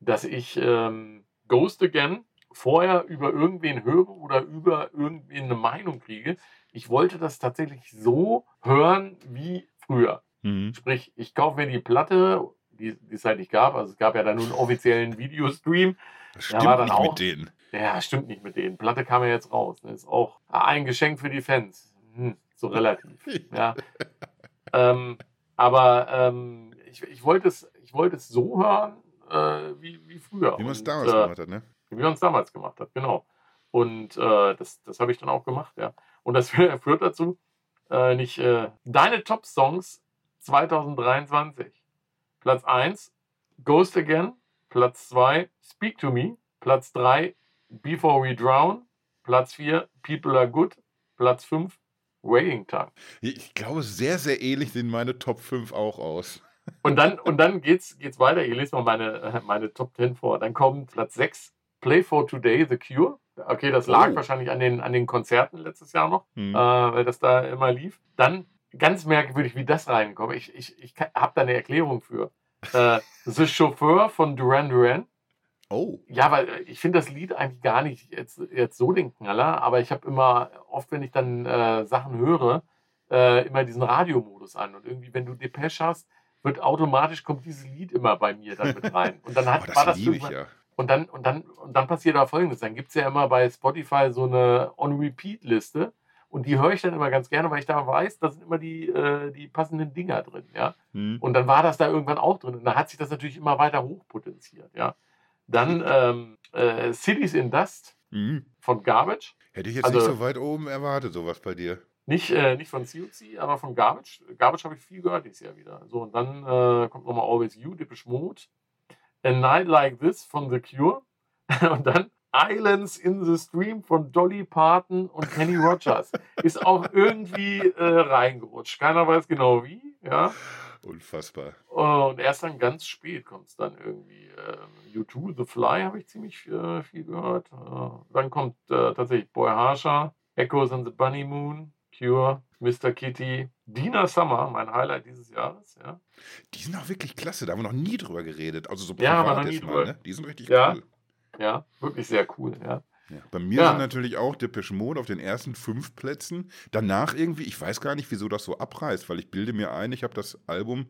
Speaker 1: dass ich ähm, Ghost Again vorher über irgendwen höre oder über irgendwen eine Meinung kriege. Ich wollte das tatsächlich so hören wie früher.
Speaker 2: Mhm.
Speaker 1: Sprich, ich kaufe mir die Platte, die, die es halt nicht gab. Also es gab ja dann nur einen offiziellen Videostream.
Speaker 2: Das
Speaker 1: Ja,
Speaker 2: stimmt
Speaker 1: dann
Speaker 2: nicht
Speaker 1: auch-
Speaker 2: mit denen.
Speaker 1: Ja, stimmt nicht mit denen. Platte kam ja jetzt raus. Ne? Ist auch ein Geschenk für die Fans. Hm, so relativ. Ja. ähm, aber ähm, ich, ich wollte es, ich wollte es so hören, äh, wie, wie früher.
Speaker 2: Wie man es damals
Speaker 1: äh,
Speaker 2: gemacht hat, ne?
Speaker 1: wie man es damals gemacht hat, genau. Und äh, das, das habe ich dann auch gemacht, ja. Und das führt dazu, äh, nicht äh, deine Top-Songs 2023. Platz 1, Ghost Again. Platz 2, Speak to Me. Platz 3, Before We Drown. Platz 4, People Are Good. Platz 5, Waiting Time.
Speaker 2: Ich glaube, sehr, sehr ähnlich sehen meine Top 5 auch aus.
Speaker 1: Und dann, und dann geht's, geht's weiter. Ich lese mal meine, meine Top 10 vor. Dann kommt Platz 6, Play for Today, The Cure. Okay, das lag
Speaker 2: Oh.
Speaker 1: wahrscheinlich an den, an den Konzerten letztes Jahr noch,
Speaker 2: Hm.
Speaker 1: äh, weil das da immer lief. Dann ganz merkwürdig, wie das reinkommt. Ich, ich, ich habe da eine Erklärung für. Äh, The Chauffeur von Duran Duran.
Speaker 2: Oh.
Speaker 1: Ja, weil äh, ich finde das Lied eigentlich gar nicht jetzt, jetzt so den Knaller, aber ich habe immer, oft wenn ich dann äh, Sachen höre, äh, immer diesen Radiomodus an. Und irgendwie, wenn du Depeche hast, wird automatisch, kommt dieses Lied immer bei mir dann mit rein. Und dann
Speaker 2: Oh,
Speaker 1: hat,
Speaker 2: das,
Speaker 1: war das
Speaker 2: liebe ich ja.
Speaker 1: und dann, und dann, und dann passiert da folgendes. Dann gibt es ja immer bei Spotify so eine On-Repeat-Liste. Und die höre ich dann immer ganz gerne, weil ich da weiß, da sind immer die, äh, die passenden Dinger drin, ja.
Speaker 2: Hm.
Speaker 1: Und dann war das da irgendwann auch drin. Und dann hat sich das natürlich immer weiter hochpotenziert, ja. Dann ähm, äh, Cities in Dust
Speaker 2: Hm.
Speaker 1: von Garbage.
Speaker 2: Hätte ich jetzt
Speaker 1: Also-
Speaker 2: nicht so weit oben erwartet, sowas bei dir.
Speaker 1: Nicht, äh, nicht von COC, aber von Garbage. Garbage habe ich viel gehört dieses Jahr wieder. So, und dann äh, kommt nochmal Always You, Depeche Mode. A Night Like This von The Cure. und dann Islands in the Stream von Dolly Parton und Kenny Rogers. Ist auch irgendwie äh, reingerutscht. Keiner weiß genau wie. Ja.
Speaker 2: Unfassbar.
Speaker 1: Und erst dann ganz spät kommt es dann irgendwie. Äh, U2, The Fly habe ich ziemlich äh, viel gehört. Äh, dann kommt äh, tatsächlich Boy Harsha, Echoes on the Bunny Moon, Cure, Mr. Kitty, Dina Summer, mein Highlight dieses Jahres. Ja,
Speaker 2: Die sind auch wirklich klasse, da haben wir noch nie drüber geredet. Also so
Speaker 1: Ja,
Speaker 2: privat jetzt mal, ne? Die sind richtig
Speaker 1: Ja.
Speaker 2: cool.
Speaker 1: ja wirklich sehr cool. Ja.
Speaker 2: Ja. Bei mir
Speaker 1: Ja.
Speaker 2: sind natürlich auch Depeche Mode auf den ersten fünf Plätzen. Danach irgendwie, ich weiß gar nicht, wieso das so abreißt, weil ich bilde mir ein, ich habe das Album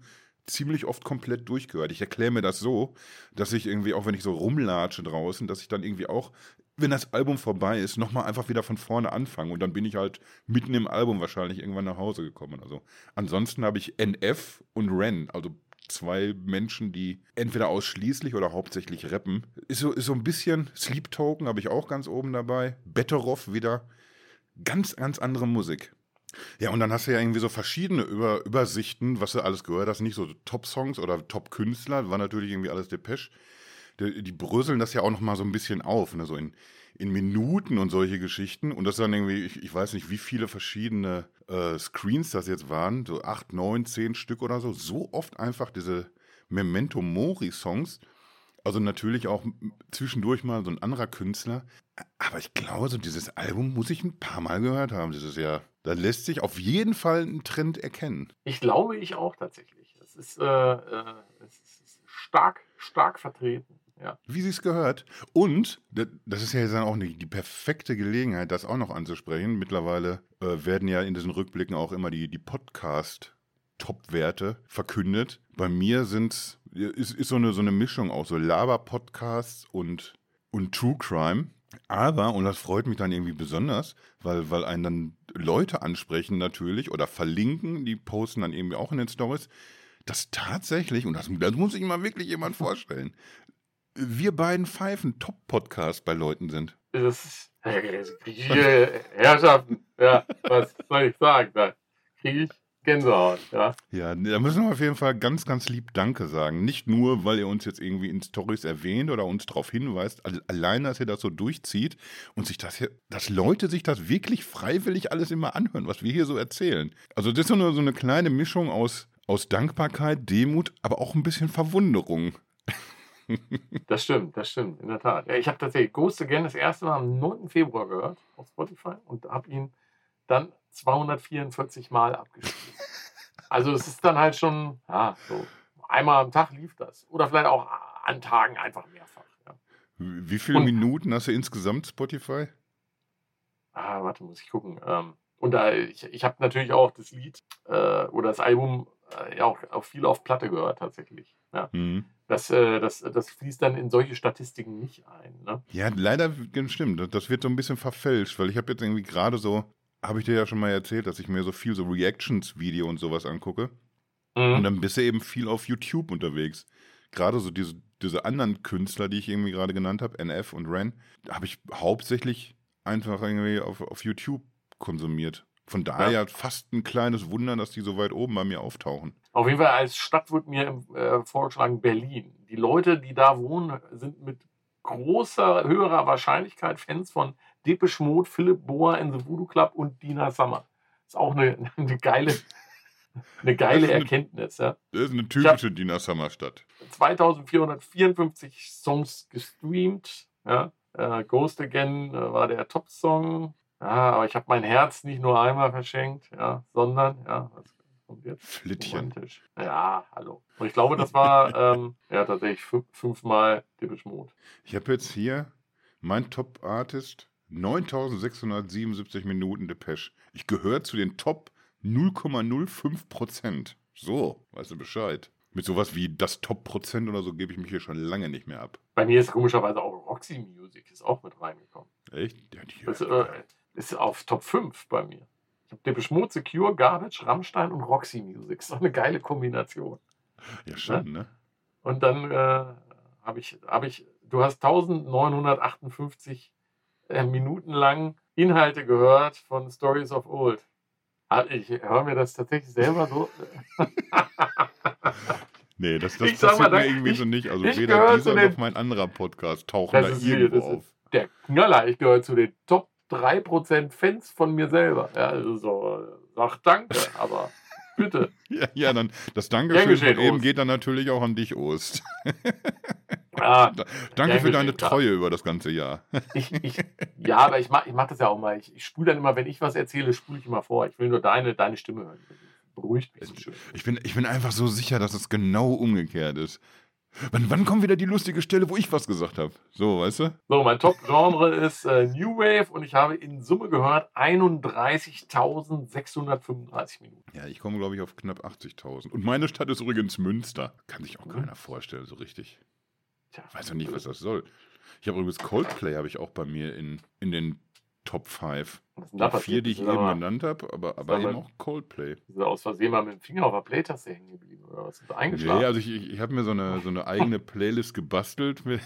Speaker 2: ziemlich oft komplett durchgehört. Ich erkläre mir das so, dass ich irgendwie, auch wenn ich so rumlatsche draußen, dass ich dann irgendwie auch, wenn das Album vorbei ist, nochmal einfach wieder von vorne anfange. Und dann bin ich halt mitten im Album wahrscheinlich irgendwann nach Hause gekommen. Also ansonsten habe ich NF und Ren, also zwei Menschen, die entweder ausschließlich oder hauptsächlich rappen. Ist so, ist so ein bisschen Sleep Token, habe ich auch ganz oben dabei. Betteroff wieder. Ganz, ganz andere Musik. Ja, und dann hast du ja irgendwie so verschiedene Über Übersichten, was du alles gehört hast. Nicht so Top-Songs oder Top-Künstler, war natürlich irgendwie alles Depeche. Die, bröseln das ja auch nochmal so ein bisschen auf, ne? so in, in Minuten und solche Geschichten. Und das dann irgendwie, ich, ich weiß nicht, wie viele verschiedene äh, Screens das jetzt waren, so acht, neun, zehn Stück oder so. So oft einfach diese Memento Mori-Songs. Also natürlich auch zwischendurch mal so ein anderer Künstler. Aber ich glaube, so dieses Album muss ich ein paar Mal gehört haben dieses Jahr. Da lässt sich auf jeden Fall ein Trend erkennen.
Speaker 1: Ich glaube, ich auch tatsächlich. Es ist, äh, äh, es ist stark, stark vertreten. Ja.
Speaker 2: Wie sie es gehört. Und, da- das ist ja dann auch die perfekte Gelegenheit, das auch noch anzusprechen. Mittlerweile äh, werden ja in diesen Rückblicken auch immer die, die Podcast-Top-Werte verkündet. Bei mir sind's, ist, ist so, eine, so eine Mischung aus so Laber-Podcasts und, und True Crime. Aber, und das freut mich dann irgendwie besonders, weil, weil einen dann Leute ansprechen natürlich oder verlinken, die posten dann irgendwie auch in den Stories, dass tatsächlich, und das, das muss sich mal wirklich jemand vorstellen, wir beiden Pfeifen Top-Podcast bei Leuten sind.
Speaker 1: Das ist, Herrschaften, ja, was soll ich sagen? Da kriege ich Gänsehaut, ja.
Speaker 2: Ja, da müssen wir auf jeden Fall ganz, ganz lieb Danke sagen. Nicht nur, weil ihr uns jetzt irgendwie in Stories erwähnt oder uns darauf hinweist, alleine, dass ihr das so durchzieht und sich das hier, dass Leute sich das wirklich freiwillig alles immer anhören, was wir hier so erzählen. Also das ist eine, so eine kleine Mischung aus, aus Dankbarkeit, Demut, aber auch ein bisschen Verwunderung.
Speaker 1: Das stimmt, das stimmt, in der Tat. Ja, ich habe tatsächlich Ghost Again das erste Mal am 9. Februar gehört auf Spotify und habe ihn dann 244 Mal abgespielt. Also es ist dann halt schon, ja, so einmal am Tag lief das. Oder vielleicht auch an Tagen einfach mehrfach. Ja.
Speaker 2: Wie viele und, Minuten hast du insgesamt Spotify?
Speaker 1: Ah, warte, muss ich gucken. Ähm, und da, ich, ich habe natürlich auch das Lied äh, oder das Album äh, ja auch, auch viel auf Platte gehört tatsächlich. Ja. Mhm. Das, äh, das, das fließt dann in solche Statistiken nicht ein. Ne?
Speaker 2: Ja, leider stimmt. Das wird so ein bisschen verfälscht, weil ich habe jetzt irgendwie gerade so, habe ich dir ja schon mal erzählt, dass ich mir so viel so Reactions-Video und sowas angucke. Mhm. Und dann bist du eben viel auf YouTube unterwegs. Gerade so diese, diese anderen Künstler, die ich irgendwie gerade genannt habe, NF und Ren, habe ich hauptsächlich einfach irgendwie auf, auf YouTube konsumiert. Von daher ja. fast ein kleines Wunder, dass die so weit oben bei mir auftauchen.
Speaker 1: Auf jeden Fall als Stadt wird mir äh, vorgeschlagen Berlin. Die Leute, die da wohnen, sind mit großer, höherer Wahrscheinlichkeit Fans von Depeche Mode, Philipp Boa in The Voodoo Club und Dina Summer. Ist auch eine, eine geile, eine geile das Erkenntnis.
Speaker 2: Eine, ja. Das ist eine typische Dina Summer Stadt.
Speaker 1: 2454 Songs gestreamt. Ja. Äh, Ghost Again äh, war der Top-Song. Ja, aber ich habe mein Herz nicht nur einmal verschenkt, ja, sondern, ja, was kommt jetzt?
Speaker 2: Flittchen.
Speaker 1: Ja, hallo. Und ich glaube, das war ähm, ja tatsächlich fünfmal Depeche Mode.
Speaker 2: Ich habe jetzt hier mein Top-Artist 9677 Minuten Depeche. Ich gehöre zu den Top 0,05 Prozent. So, weißt du Bescheid. Mit sowas wie das Top-Prozent oder so gebe ich mich hier schon lange nicht mehr ab.
Speaker 1: Bei mir ist komischerweise auch Roxy Music ist auch mit reingekommen.
Speaker 2: Echt? Ja, die
Speaker 1: das, äh, ist auf Top 5 bei mir. Ich habe Depeche Mode, Secure, Garbage, Rammstein und Roxy Music. So eine geile Kombination.
Speaker 2: Ja, schon, ne? ne?
Speaker 1: Und dann äh, habe ich, hab ich, du hast 1958 äh, Minuten lang Inhalte gehört von Stories of Old. Ich höre mir das tatsächlich selber so.
Speaker 2: nee, das, das passiert mir irgendwie ich, so nicht. Also weder dieser noch mein anderer Podcast tauchen da irgendwo auf.
Speaker 1: Der Knaller, ich gehöre zu den Top 3% Fans von mir selber. Ja, also so, sag danke, aber bitte.
Speaker 2: ja, ja, dann das Dankeschön von eben geht dann natürlich auch an dich, Ost. Ah, Danke für deine Treue über das ganze Jahr.
Speaker 1: ich, ich, ja, aber ich mache ich mach das ja auch mal. Ich, ich spule dann immer, wenn ich was erzähle, spule ich immer vor. Ich will nur deine, deine Stimme hören. Beruhigt mich so schön.
Speaker 2: Ich bin, ich bin einfach so sicher, dass es genau umgekehrt ist. Wann, wann kommt wieder die lustige Stelle, wo ich was gesagt habe? So, weißt du?
Speaker 1: So, mein Top-Genre ist äh, New Wave und ich habe in Summe gehört 31.635 Minuten.
Speaker 2: Ja, ich komme, glaube ich, auf knapp 80.000. Und meine Stadt ist übrigens Münster. Kann sich auch mhm. keiner vorstellen, so richtig. Tja, weiß ja nicht, was das soll. Ich habe übrigens Coldplay habe ich auch bei mir in, in den Top 5. Die vier, die ich eben genannt habe, aber, aber eben auch Coldplay.
Speaker 1: Ist aus Versehen mal mit dem Finger auf der Playtaste hängen geblieben oder was? Ist eingeschlafen?
Speaker 2: Nee, also ich, ich, ich habe mir so eine, so eine eigene Playlist gebastelt. Mit,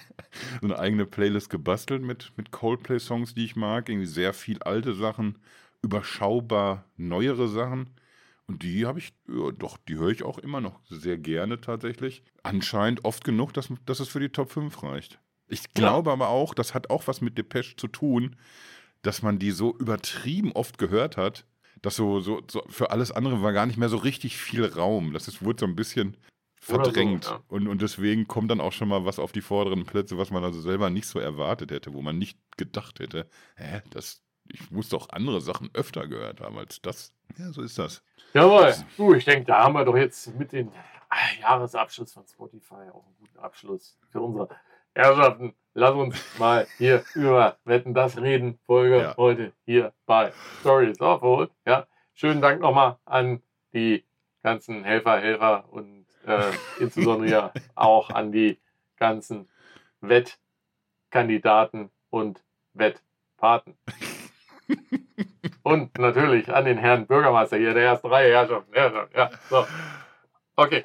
Speaker 2: so eine eigene Playlist gebastelt mit, mit Coldplay-Songs, die ich mag. Irgendwie sehr viel alte Sachen, überschaubar neuere Sachen. Und die habe ich, ja, doch, die höre ich auch immer noch sehr gerne tatsächlich. Anscheinend oft genug, dass, dass es für die Top 5 reicht. Ich glaube ja. aber auch, das hat auch was mit Depeche zu tun, dass man die so übertrieben oft gehört hat, dass so, so, so für alles andere war gar nicht mehr so richtig viel Raum. Das ist, wurde so ein bisschen verdrängt. So, ja. und, und deswegen kommt dann auch schon mal was auf die vorderen Plätze, was man also selber nicht so erwartet hätte, wo man nicht gedacht hätte, hä, das, ich muss doch andere Sachen öfter gehört haben als das. Ja, so ist das.
Speaker 1: Jawohl. Du, ich denke, da haben wir doch jetzt mit dem Jahresabschluss von Spotify auch einen guten Abschluss für unsere Herrschaften. Lass uns mal hier über Wetten das reden. Folge ja. heute hier bei Stories of Old. Ja, schönen Dank nochmal an die ganzen Helfer, Helfer und äh, insbesondere auch an die ganzen Wettkandidaten und Wettpaten. und natürlich an den Herrn Bürgermeister hier, der erste Reihe Herrschaften. Ja, ja, so. Okay.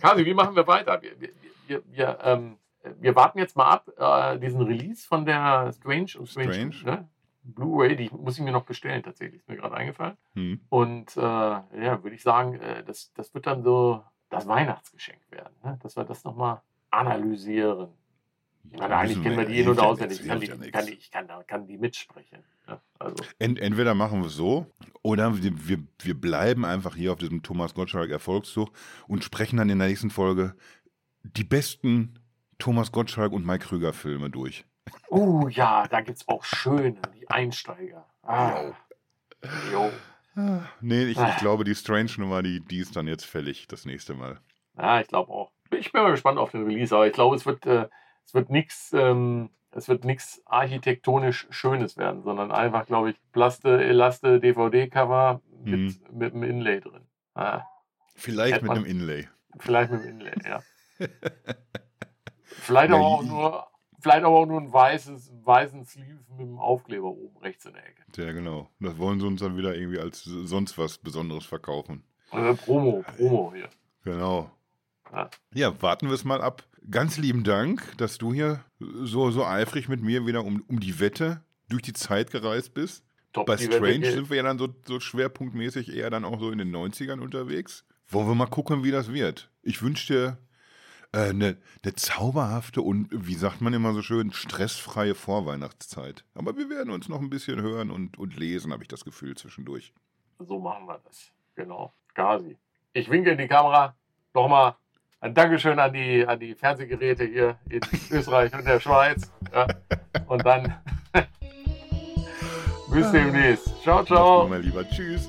Speaker 1: Kasi, wie machen wir weiter? Wir, wir, wir, wir, ähm, wir warten jetzt mal ab, äh, diesen Release von der Strange und Strange,
Speaker 2: Strange.
Speaker 1: Ne? Blu-ray, die muss ich mir noch bestellen, tatsächlich, ist mir gerade eingefallen.
Speaker 2: Hm.
Speaker 1: Und äh, ja, würde ich sagen, äh, das, das wird dann so das Weihnachtsgeschenk werden, ne? dass wir das nochmal analysieren. Ich meine, eigentlich kennen wir die in-
Speaker 2: hilft
Speaker 1: und auswendig. Ich kann, die, kann, die, ich kann, kann die mitsprechen. Ja, also,
Speaker 2: Ent, entweder machen wir es so oder wir, wir, wir bleiben einfach hier auf diesem Thomas Gottschalk Erfolgszug und sprechen dann in der nächsten Folge die besten Thomas Gottschalk und Mike Krüger Filme durch.
Speaker 1: oh ja, da gibt es auch schöne, die Einsteiger. Ah, jo.
Speaker 2: Nee, ich,
Speaker 1: Ah.
Speaker 2: ich glaube, die Strange-Nummer, die, die ist dann jetzt fällig das nächste Mal.
Speaker 1: Ja, ich glaube auch. Ich bin mal gespannt auf den Release, aber ich glaube, es wird, äh, es wird nichts. Ähm, es wird nichts architektonisch Schönes werden, sondern einfach, glaube ich, Plaste, Elaste, DVD-Cover mit, mit einem Inlay drin. Ah,
Speaker 2: Vielleicht
Speaker 1: Hätte
Speaker 2: mit
Speaker 1: man-
Speaker 2: einem Inlay.
Speaker 1: vielleicht mit einem Inlay, ja. Vielleicht, aber auch nur, vielleicht aber auch nur ein weißes, weißen Sleeve mit einem Aufkleber oben rechts in der Ecke.
Speaker 2: Ja, genau. Das wollen sie uns dann wieder irgendwie als sonst was Besonderes verkaufen.
Speaker 1: Äh, Promo, Promo hier.
Speaker 2: Genau.
Speaker 1: Ja.
Speaker 2: Ja, warten wir es mal ab. Ganz lieben Dank, dass du hier so, so eifrig mit mir wieder um, um die Wette durch die Zeit gereist bist.
Speaker 1: Top,
Speaker 2: Bei
Speaker 1: Wette
Speaker 2: Strange sind wir ja dann so, so schwerpunktmäßig eher dann auch so in den 90ern unterwegs. Wollen wir mal gucken, wie das wird. Ich wünsche dir eine äh, ne, ne zauberhafte und, wie sagt man immer so schön, stressfreie Vorweihnachtszeit. Aber wir werden uns noch ein bisschen hören und, und lesen, habe ich das Gefühl, zwischendurch.
Speaker 1: So machen wir das. Genau. Gazi. Ich winke in die Kamera. Nochmal ein Dankeschön an die, an die Fernsehgeräte hier in Österreich und der Schweiz. Ja. Und dann bis demnächst. Ciao, ciao.
Speaker 2: mein Lieber. Tschüss.